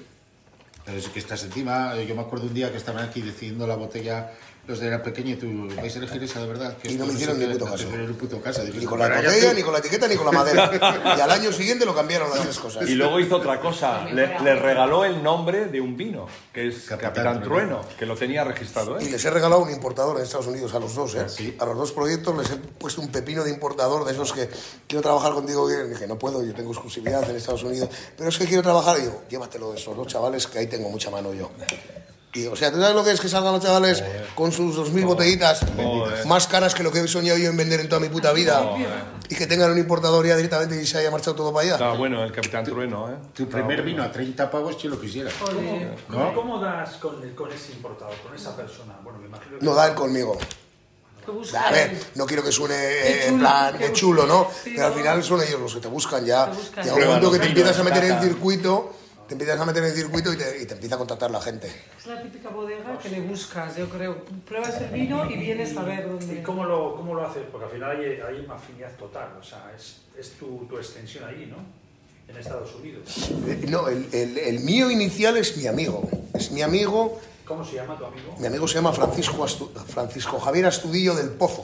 Pero es que estás encima. Yo me acuerdo un día que estaban aquí decidiendo la botella los de la pequeña y tú vais a elegir esa de verdad. Que Y no me hicieron ni puto caso. ni puto Ni con la "Para allá botella, tú". ni con la etiqueta, ni con la madera. y al año siguiente lo cambiaron las tres cosas. Y luego hizo otra cosa, le, le regaló el nombre de un vino, que es Capitán, Trueno, que lo tenía registrado Y él. les he regalado un importador en Estados Unidos a los dos, ¿eh? sí. A los dos proyectos les he puesto un pepino de importador de esos que quiero trabajar contigo. Y dije, no puedo, yo tengo exclusividad en Estados Unidos. Pero es que quiero trabajar. Y digo, llévatelo de esos dos chavales que ahí tengo mucha mano yo. Y, o sea, ¿tú sabes lo que es que salgan los chavales con sus 2.000 botellitas Joder. más caras que lo que he soñado yo en vender en toda mi puta vida? Y que tengan un importador ya directamente y se haya marchado todo para allá. Estaba bueno el Capitán Trueno, ¿eh? Tu primer vino a 30 pavos, yo lo quisiera. ¿Cómo, cómo das con, con ese importador, con esa persona? Bueno, me imagino que... No da él conmigo. Que A ver, no quiero que suene eh, en chulo, plan, qué qué chulo, ¿no? Sí, Pero al ¿no? final son ellos los que te buscan ya. Te buscan. Llega un momento que te empiezas a meter en vinos, circuito, te empiezas a meter en circuito y te, y te empieza a contactar la gente. Es la típica bodega que le buscas, yo creo. Pruebas el vino y vienes a ver ¿Y dónde. cómo lo, cómo lo haces? Porque al final hay, hay una afinidad total, o sea, es, es tu, tu extensión ahí, ¿no? En Estados Unidos. Eh, No, el, el- el mío inicial es mi amigo. Es mi amigo, ¿Cómo se llama tu amigo? mi amigo se llama Francisco, Astu- Francisco Javier Astudillo del Pozo.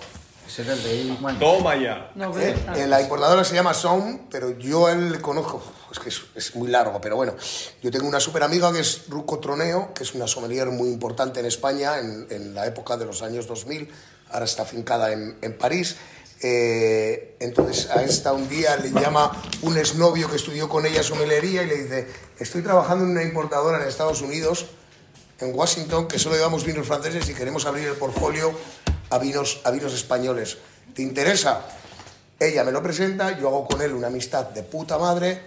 Ese era el de Eric. Toma ya. No, ¿eh? Eh, la importadora se llama Sound, pero yo a él le conozco. Es que es, es muy largo, pero bueno. Yo tengo una super amiga que es Ruco Troneo, que es una sommelier muy importante en España en, en la época de los años 2000. Ahora está afincada en, en París. Eh, entonces a esta un día le llama un exnovio que estudió con ella somelería y le dice, estoy trabajando en una importadora en Estados Unidos, en Washington, que solo llevamos vinos franceses y queremos abrir el portfolio a vinos, a vinos españoles. ¿Te interesa? Ella me lo presenta, yo hago con él una amistad de puta madre,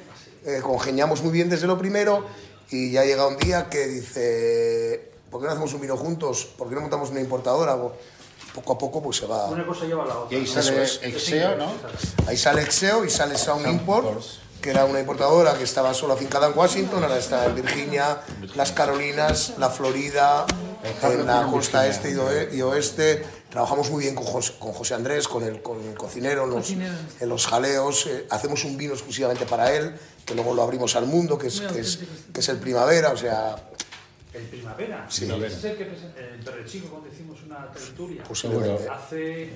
eh, congeniamos muy bien desde lo primero y ya llega un día que dice, ¿por qué no hacemos un vino juntos? ¿Por qué no montamos una importadora? Poco a poco pues se va... Una cosa lleva a la otra. Y ahí ¿no? sale. Exeo, ¿no? Ahí sale Exeo y sale Sound Import, Imports. Que era una importadora que estaba solo afincada en Washington, ahora está en Virginia, las Carolinas, la Florida, en la costa este y oe- y oeste. Trabajamos muy bien con José, con José Andrés, con el, con el cocinero, en los, Cocinero. en los jaleos. eh, hacemos un vino exclusivamente para él, que luego lo abrimos al mundo, que es, que es, auténtico. que es el primavera, o sea, El primavera. Sí. Es el que Perrechico cuando hicimos una tertulia. posiblemente. Hace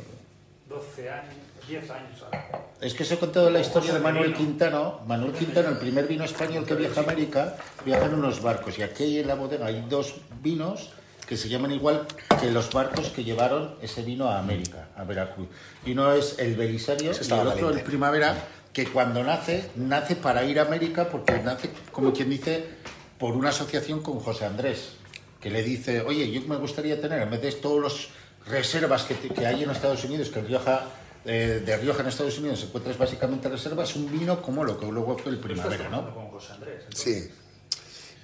12 años, 10 años ahora. Es que os he contado la historia de Manuel Quintano. Manuel Quintano, el primer vino español que viaja a América, viaja en unos barcos. Y aquí en la bodega hay dos vinos que se llaman igual que los barcos que llevaron ese vino a América, a Veracruz. Y uno es el Belisario y el otro el. Primavera, que cuando nace, nace para ir a América porque nace, como quien dice, por una asociación con José Andrés, que le dice, oye, yo me gustaría tener, en vez de todos los reservas que, que hay en Estados Unidos, que Rioja, eh, de Rioja en Estados Unidos encuentras básicamente reservas, un vino como lo que luego fue el Primavera, ¿no? Con José Andrés. Sí.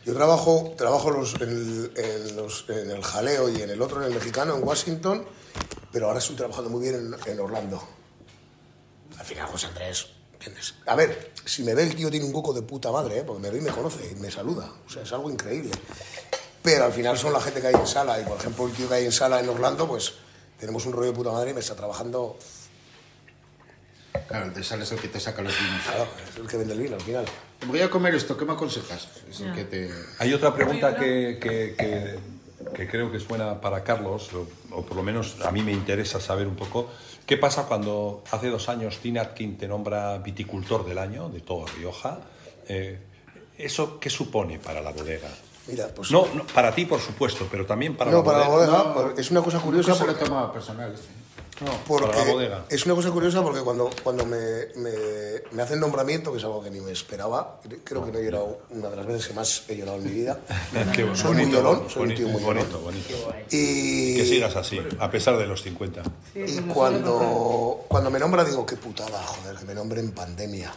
Yo trabajo, trabajo los- en, el- en los- en el jaleo y en el otro, en el mexicano, en Washington, pero ahora estoy trabajando muy bien en, en Orlando. Al final, José Andrés, ¿entiendes? A ver, si me ve el tío tiene un coco de puta madre, ¿eh? porque me ve y me conoce y me saluda. O sea, es algo increíble. Pero al final son la gente que hay en sala. Y por ejemplo, el tío que hay en sala en Orlando, pues tenemos un rollo de puta madre y me está trabajando. Claro, el de sal es el que te saca los vinos. Claro, es el que vende el vino al final. Voy a comer esto, ¿qué me aconsejas? Es el que te... Hay otra pregunta que, que- que que creo que es buena para Carlos, o, o por lo menos a mí me interesa saber un poco, ¿qué pasa cuando hace dos años Tina Atkin te nombra viticultor del año de toda Rioja? Eh, ¿Eso qué supone para la bodega? Mira, pues. No, no, para ti, por supuesto, pero también para no, la para la bodega. por- es una cosa curiosa Nunca se lo he porque, tomado personal. No, porque para la bodega. es una cosa curiosa porque cuando, cuando me, me, me hacen nombramiento, que es algo que ni me esperaba, creo que no he llorado una de las veces que más he llorado en mi vida. Qué soy muy bonito, llorón, soy un tío muy llorón. bonito. Y, Que sigas así, a pesar de los 50. y cuando, cuando me nombra digo, qué putada, joder, que me nombre en pandemia.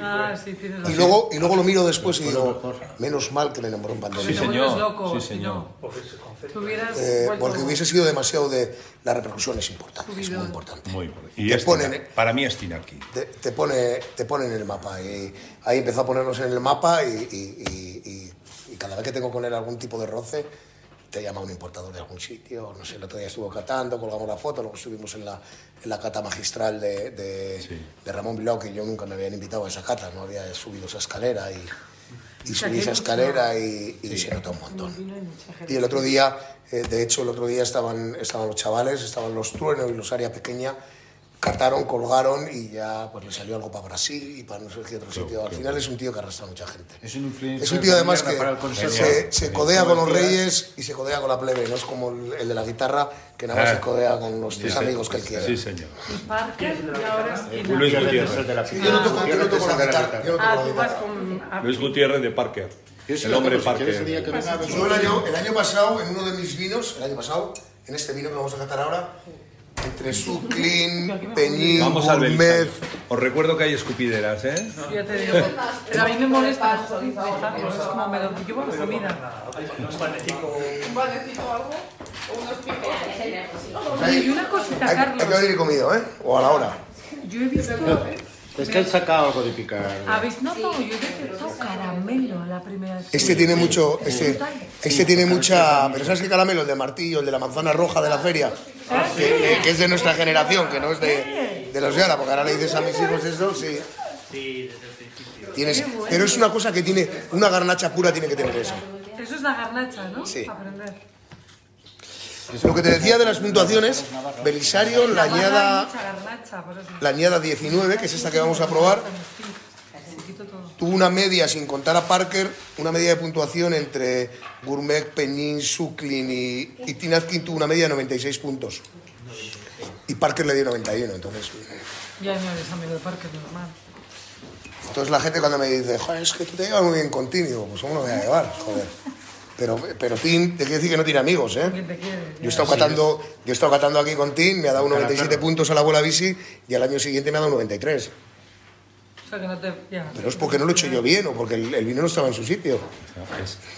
Ah, sí, tienes Y luego, y luego lo miro después y digo, menos mal que me nombró en pandemia. Sí, señor. loco, Sí, si señor. Eh, porque hubiese sido demasiado de... La repercusión es importante, es muy importante. Muy bueno. Y Te ponen- para mí es Tina aquí. te, te pone te pone en el mapa y ahí empezó a ponernos en el mapa y, y- y- y- y cada vez que tengo con él algún tipo de roce te llama un importador de algún sitio no sé el otro día estuvo catando colgamos la foto luego estuvimos en la, en la cata magistral de, de, Sí. de Ramón Bilbao que yo nunca me habían invitado a esa cata no había subido esa escalera y, y subí esa escalera y, y se nota un montón. Y el otro día, eh, de hecho, el otro día estaban, estaban los chavales, estaban los truenos y los área pequeña, cataron, colgaron y ya pues le salió algo para Brasil y para no sé qué otro sitio. Al final es un tío que arrastra a mucha gente. Es un influencer Es un tío además que se, se codea con los reyes y se codea con la plebe, no es como el, el de la guitarra que nada más Ah. se codea con los tres Sí, amigos que él quiere. Sí, señor. Y Parker y ahora es Tina. Luis Gutiérrez de la Sí, yo no toco, yo no toco la guitarra. yo no toco Ah, la tú vas guitarra. con... ah, Luis Gutiérrez de Parker. El hombre Parker. Yo el año, el año pasado, en uno de mis vinos, el año pasado, en este vino que vamos a catar ahora, entre Suclin, Peñín, Vamos al Gourmet, Belisario. Os recuerdo que hay escupideras, ¿eh? Ya te digo. Pero a mí me molesta dejarlos, es como me lo llevo a la comida. Oye, y una cosita, hay, hay Carlos. que venir comido, ¿eh? O a la hora. Yo he visto... Es que han sacado algo de picar. ¿Habéis notado? Yo he detectado caramelo la primera vez. Este tiene mucho, este, este tiene mucha, pero ¿sabes qué caramelo? El de martillo, el de la manzana roja de la feria, que, que- que es de nuestra generación, que no es de, de los de ahora, porque ahora le dices a mis hijos eso, sí. Tienes, pero es una cosa que tiene, una garnacha pura tiene que tener eso. Eso es la garnacha, ¿no? Sí. Para aprender. Lo que te decía de las puntuaciones, Belisario, la añada, la añada 19, que es esta que vamos a probar, tuvo una media, sin contar a Parker, una media de puntuación entre Gourmet, Peñín, Suclin y, y Tinazkin tuvo una media de 96 puntos. Y Parker le dio 91, entonces... Ya no eres amigo de Parker, normal. Entonces la gente cuando me dice, joder, es que tú te llevas muy bien con Tin, digo, pues ¿cómo lo voy a llevar? Joder. Pero, pero Tin, te quiere decir que no tiene amigos, ¿eh? Yo he estado catando, yo he estado catando aquí con Tin, me ha dado 97 puntos a la bola bici y al año siguiente me ha dado 93. O sea, que no te... Ya. Pero es porque no lo he hecho yo bien o porque el, el vino no estaba en su sitio.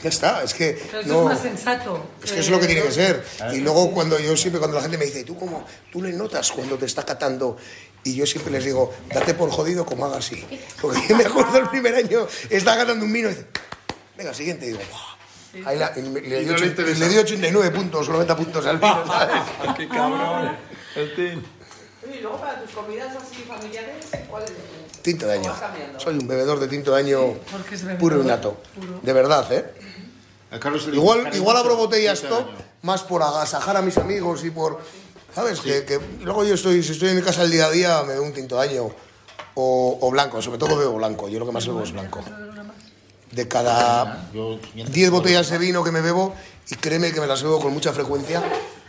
Ya está, es que Pero eso no... es más sensato. Es que eso es lo que tiene que ser. Y luego cuando yo siempre, cuando la gente me dice, ¿tú cómo? ¿Tú le notas cuando te está catando? Y yo siempre les digo, date por jodido como haga así. Porque yo me acuerdo el primer año, estaba catando un vino y dice, venga, siguiente. Y digo, "Buah". Ahí la- le, Y dio no le ocho- interesa. le dio 89 puntos o 90 puntos al vino, ¿sabes? ¡Qué cabrón! El Tin. Y luego para tus comidas así familiares, ¿cuál es? Tinto de año. Soy un bebedor de tinto de año bebedor puro y nato. puro. De verdad, ¿eh? Igual, igual abro botellas top más por agasajar a mis amigos y por... ¿Sabes? Que, que luego yo estoy, si estoy en mi casa el día a día, me doy un tinto de año o, o blanco, sobre todo bebo blanco. Yo lo que más bebo es blanco. De cada Yo, 10 botellas de vino que me bebo, y créeme que me las bebo con mucha frecuencia,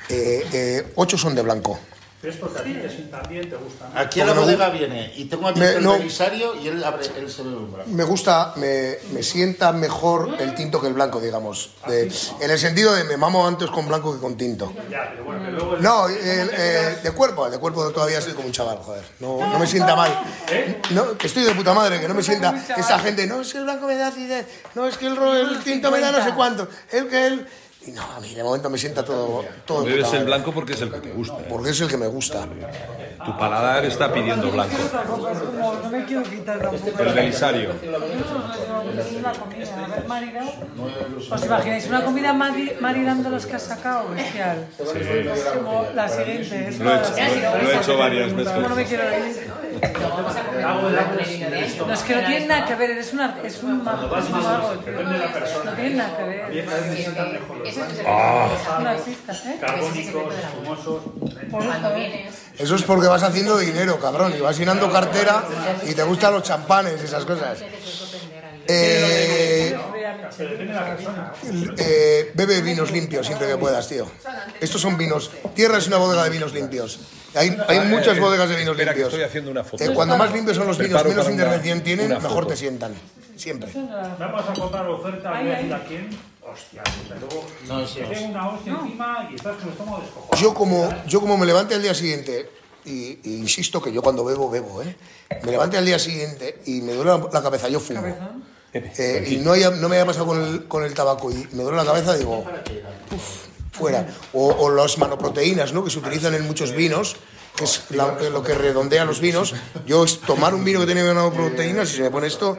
eh, eh, 8 son de blanco. ¿Es porque a ti te- también te gusta? ¿no? Aquí a la bodega viene y tengo aquí Me- el no. Belisario y él, abre, él se. Me gusta, me, me sienta mejor el tinto que el blanco, digamos. De- en el sentido de me mamo antes con blanco que con tinto. Ya, pero bueno, pero luego... No, el- eh, de cuerpo, de cuerpo todavía estoy como un chaval, joder. No, no me sienta mal. No, que estoy de puta madre, que no me sienta esa gente. No, es que el blanco me da acidez. No, es que el, el tinto me da no sé cuánto. El que él. Y no, a mí de momento me sienta todo, todo Bebes el madre. blanco porque es el que te gusta. ¿eh? Porque es el que me gusta. Tu paladar está pidiendo blanco. No me quiero quitar tampoco. El Belisario. ¿Os imagináis una comida mari- maridando los que has sacado? Bestial. Es como la siguiente. Es Lo he hecho, la- lo he hecho varias veces. ¿Cómo no me quiero ir? No, es que no tiene nada que ver, eres una, es un mago, es un mago, tío. No tiene nada que ver. Eso. Eso es porque vas haciendo dinero, cabrón, y vas llenando cartera y te gustan los champanes y esas cosas. Eh, eh, bebe vinos limpios siempre que puedas, tío. Estos son vinos. Tierra es una bodega de vinos limpios. Hay, hay muchas bodegas de vinos limpios. estoy haciendo una foto. Eh, cuando más limpios son los vinos, menos intervención tienen, mejor te sientan. Siempre. Vamos a comprar oferta, a quién. Hostia, te pego una hostia encima y estás con el estómago descojonado. Yo como, yo como me levante al día siguiente, y, y insisto que yo cuando bebo, bebo, ¿eh? Me levante al día siguiente y me duele la, la cabeza, yo fumo. Eh, y no, haya- no me haya pasado con el, con el tabaco y me duele la cabeza, digo, "Uf, fuera. O, o las manoproteínas, ¿no? Que se utilizan en muchos vinos, que es la- lo que redondea los vinos. Yo es tomar un vino que tiene manoproteínas y se me pone esto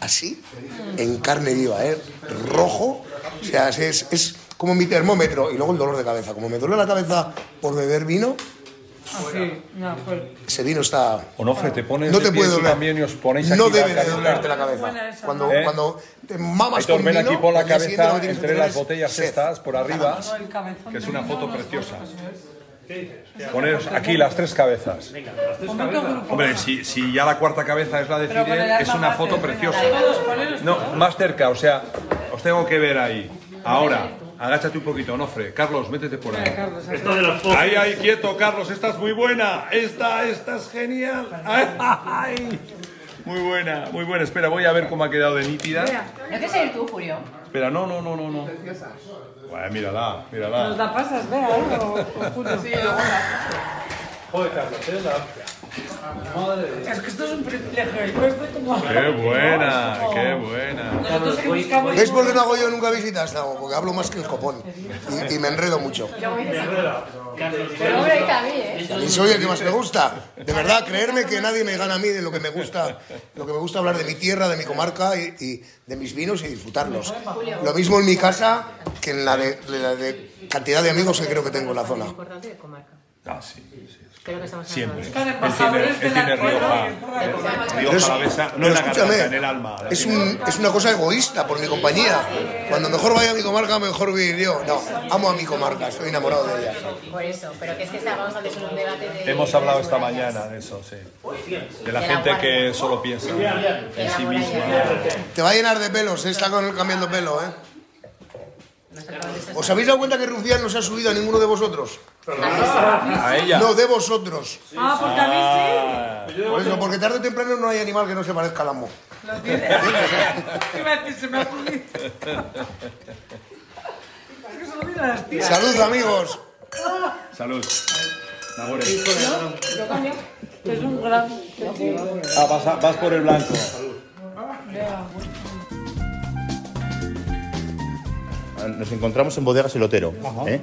así, en carne viva, ¿eh? Rojo. O sea, es, es como mi termómetro. Y luego el dolor de cabeza. Como me duele la cabeza por beber vino, No, ese vino está... Onofre, te pones No te puede doler. también y os ponéis aquí No debe de dolerte la cabeza. Esa, Cuando, ¿Eh? cuando te mamas Aitor, con ven vino, aquí, pon la cabeza que entre las botellas sed. estas por arriba, que es una foto preciosa. eso Poneros aquí las tres cabezas. Hombre, si, si ya la cuarta cabeza es la de Fidel, es una foto preciosa. No, más cerca, o sea, os tengo que ver ahí. Ahora, agáchate un poquito, Onofre. Carlos, métete por ahí. Esto de los. Ahí, ahí, quieto, Carlos, esta es muy buena. Esta, esta es genial. Ay, ay. Muy buena, muy buena. Espera, voy a ver cómo ha quedado de nítida. ¿No quieres ir tú, Julio? Espera, no, no, no, no, no. Bueno, mírala, Nos mírala. la pasas, vea, ¿eh? o, o Julio. Joder, Carlos, eres la hostia. Madre. Es que esto es un privilegio. Yo estoy como... Qué buena, qué buena. Que. ¿Ves por qué no hago yo nunca visitas? No, porque hablo más que el copón. Y, y me enredo mucho. Pero hombre, dice a mí, ¿eh? Y soy el que más me gusta. De verdad, creerme que nadie me gana a mí de lo que me gusta. Lo que me gusta hablar de mi tierra, de mi comarca y, y de mis vinos y disfrutarlos. Lo mismo en mi casa que en la de, la de cantidad de amigos que creo que tengo en la zona. Ah, sí, sí. Creo que estamos Siempre. Están embajadores de él la Rioja. Rioja es- la besa, no en la garganta, en el escúchame, alma. es, un- es una cosa egoísta por mi compañía. Cuando mejor vaya a mi comarca, mejor vivir yo. No, amo a mi comarca, estoy enamorado de ella. Por eso, pero que es que estábamos antes en un debate de... Hemos hablado esta mañana de eso, sí. De la gente que solo piensa en sí misma. Te va a llenar de pelos, eh, está con el cambiando pelo, ¿eh? ¿Os habéis dado cuenta que Rufián no se ha subido a ninguno de vosotros? A ella. No, de vosotros. Ah, porque a mí Por eso, porque tarde o temprano no hay animal que no se parezca al amo. sí. Lo tiene. Se me ha ocurrido. Salud, amigos. Salud. Es un gran... Ah, vas, por el blanco. Nos encontramos en Bodegas El Otero. ¿eh?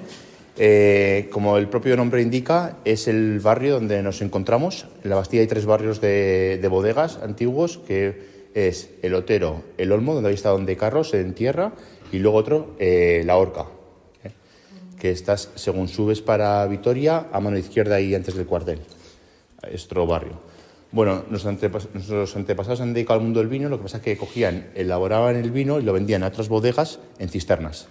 Eh, como el propio nombre indica, es el barrio donde nos encontramos. En la Bastilla hay tres barrios de, de bodegas antiguos, que es El Otero, El Olmo, donde ahí está donde Carlos, en tierra, y luego otro, eh, La Horca, que estás, según subes para Vitoria, a mano izquierda y antes del cuartel. Es otro barrio. Bueno, nuestros, antepas- nuestros antepasados han dedicado al mundo del vino, lo que pasa es que cogían, elaboraban el vino y lo vendían a otras bodegas en cisternas.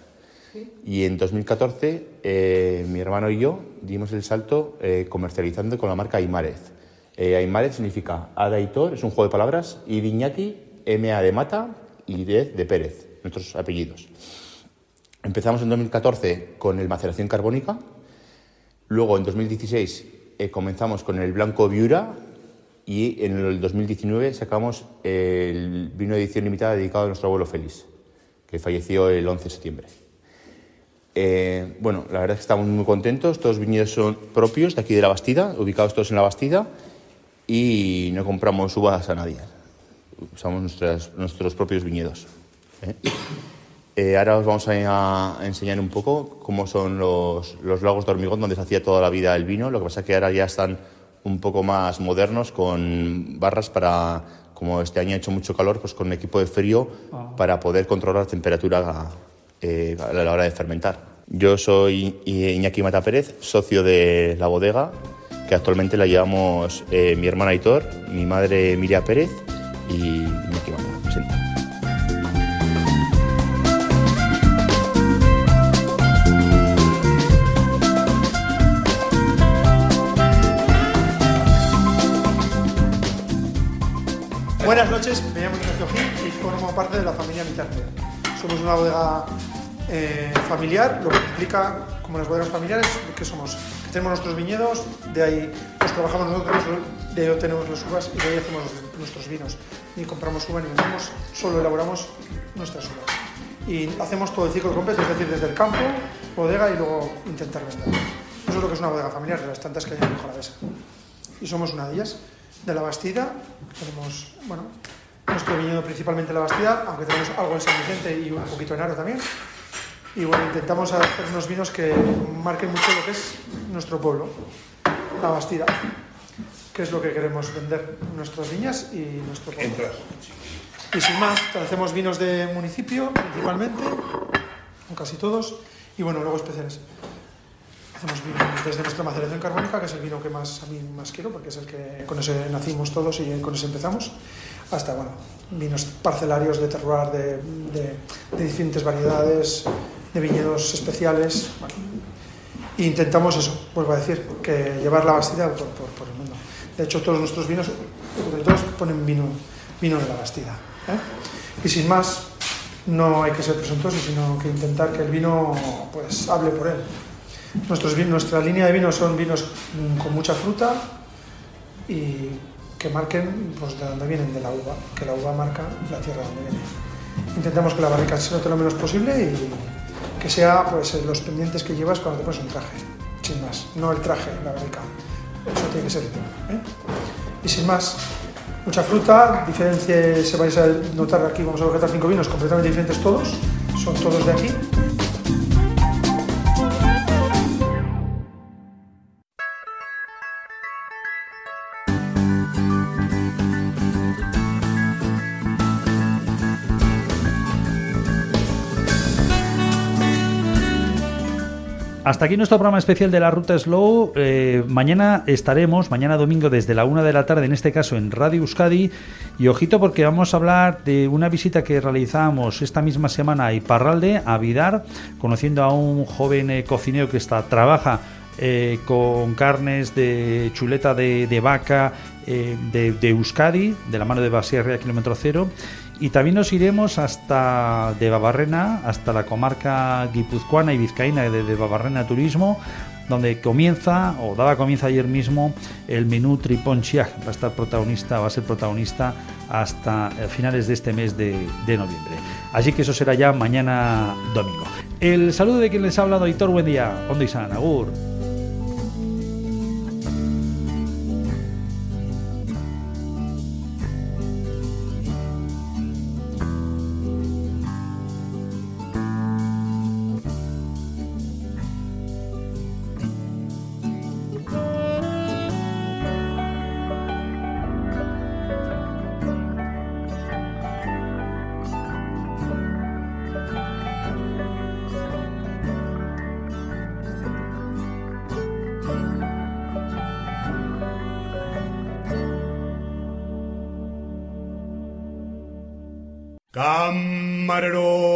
Y en 2014 eh, mi hermano y yo dimos el salto eh, comercializando con la marca Aimárez. Eh, Aimárez significa Ada Aitor, es un juego de palabras, y Viñaki, MA de Mata y Dez de Pérez, nuestros apellidos. Empezamos en 2014 con el maceración carbónica, luego en 2016 eh, comenzamos con el blanco Viura y en el 2019 sacamos el vino de edición limitada dedicado a nuestro abuelo Félix, que falleció el 11 de septiembre. Eh, bueno, la verdad es que estamos muy contentos. Todos los viñedos son propios de aquí de la Bastida, ubicados todos en la Bastida, y no compramos uvas a nadie. Usamos nuestras- nuestros propios viñedos. ¿eh? Eh, ahora os vamos a, a enseñar un poco cómo son los, los lagos de hormigón donde se hacía toda la vida el vino. Lo que pasa es que ahora ya están un poco más modernos con barras para como este año ha hecho mucho calor, pues con un equipo de frío Ah. para poder controlar la temperatura eh, a la hora de fermentar. Yo soy Iñaki Mata Pérez, socio de la bodega, que actualmente la llevamos eh, mi hermana Aitor, mi madre Miria Pérez y noches, me llamo Ignacio Gil y formo parte de la familia Mitarte. Somos una bodega eh, familiar, lo que implica, como las bodegas familiares, que somos, que tenemos nuestros viñedos, de ahí los trabajamos nosotros, de ahí obtenemos las uvas y de ahí hacemos nuestros vinos. Ni compramos uva ni vendemos, solo elaboramos nuestras uvas. Y hacemos todo el ciclo completo, es decir, desde el campo, bodega y luego intentar vender. Eso es lo que es una bodega familiar, de las tantas que hay en Rioja Alavesa. Y somos una de ellas. De la Bastida, tenemos, bueno, nuestro viñedo principalmente en la Bastida, aunque tenemos algo en San Vicente y un poquito en Aro también. Y bueno, intentamos hacer unos vinos que marquen mucho lo que es nuestro pueblo, la Bastida, que es lo que queremos vender, nuestras viñas y nuestro pueblo. Y sin más, hacemos vinos de municipio principalmente, con casi todos, y bueno, luego especiales. Hacemos vino desde nuestra maceración carbónica, que es el vino que más a mí más quiero, porque es el que con ese nacimos todos y con ese empezamos, hasta bueno, vinos parcelarios de terroir, de, de, diferentes variedades, de viñedos especiales. Bueno. E intentamos eso, vuelvo a decir, que llevar la Bastida por, el mundo. De hecho, todos nuestros vinos, todos ponen vino, vino de la Bastida. ¿eh? Y sin más, no hay que ser presuntuosos, sino que intentar que el vino pues hable por él. Nuestros, nuestra línea de vinos son vinos con mucha fruta y que marquen pues, de dónde vienen, de la uva, que la uva marca la tierra donde viene. Intentamos que la barrica se note lo menos posible y que sea pues, los pendientes que llevas cuando te pones un traje, sin más, no el traje, la barrica. Eso tiene que ser. ¿eh? Y sin más, mucha fruta, diferencia, se vais a notar aquí, vamos a objetar cinco vinos completamente diferentes todos, son todos de aquí. Hasta aquí nuestro programa especial de la Ruta Slow. Eh, mañana estaremos, mañana domingo desde la una de la tarde, en este caso en Radio Euskadi. Y ojito porque vamos a hablar de una visita que realizamos esta misma semana a Iparralde, a Vidar, conociendo a un joven eh, cocinero que está, trabaja eh, con carnes de chuleta de, de vaca eh, de, de, Euskadi, de la mano de Basierria, kilómetro cero. Y también nos iremos hasta de Babarrena, hasta la comarca guipuzcoana y vizcaína de, de Babarrena Turismo, donde comienza, o daba comienzo ayer mismo, el menú Triponchiag. Va a estar protagonista, va a ser protagonista hasta finales de este mes de, noviembre. Así que eso será ya mañana domingo. El saludo de quien les ha hablado, Hitor, buen día. Ondo San, Agur. Marero.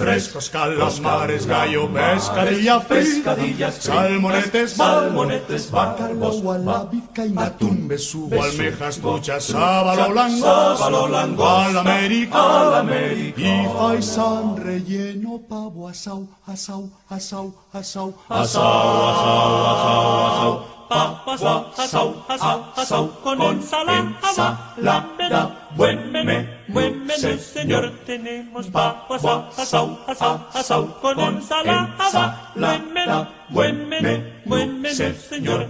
Frescos calamares, gallo, pescadilla, pescadillas, salmonetes, salmonetes, bacalao, la vizcaína, atún, besugo, almejas, truchas, sábalo, lango, al América, y faisán relleno, pavo, asau, asau, asau, asau, asau, asau, asau, asau, asau, asau, con ensalada, buen menú, buen menú, señor. Tenemos pavo, asau, asau, asau, con ensalada, buen menú, buen menú, buen menú, señor.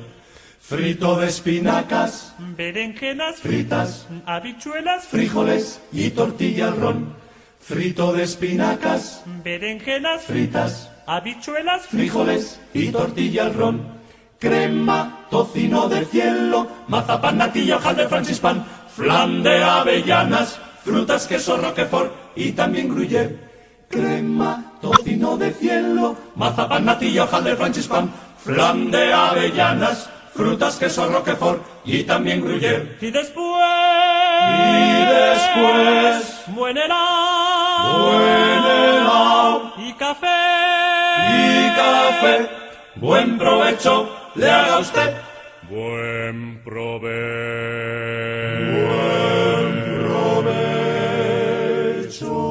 Frito de espinacas, Berenjenas fritas, habichuelas, frijoles y tortilla al ron. Frito de espinacas, berenjenas fritas, habichuelas, frijoles y tortilla al ron. Crema, tocino de cielo, mazapán, natilla, hojaldre, francispan, flan de avellanas, frutas, queso, roquefort y también gruyère. Crema, tocino de cielo, mazapán, natilla, hojaldre, francispan, flan de avellanas, frutas, queso, roquefort y también gruyère. Y después, Y después, buen helado, buen helado y café, y café. Buen provecho le haga usted. Buen provecho. joy.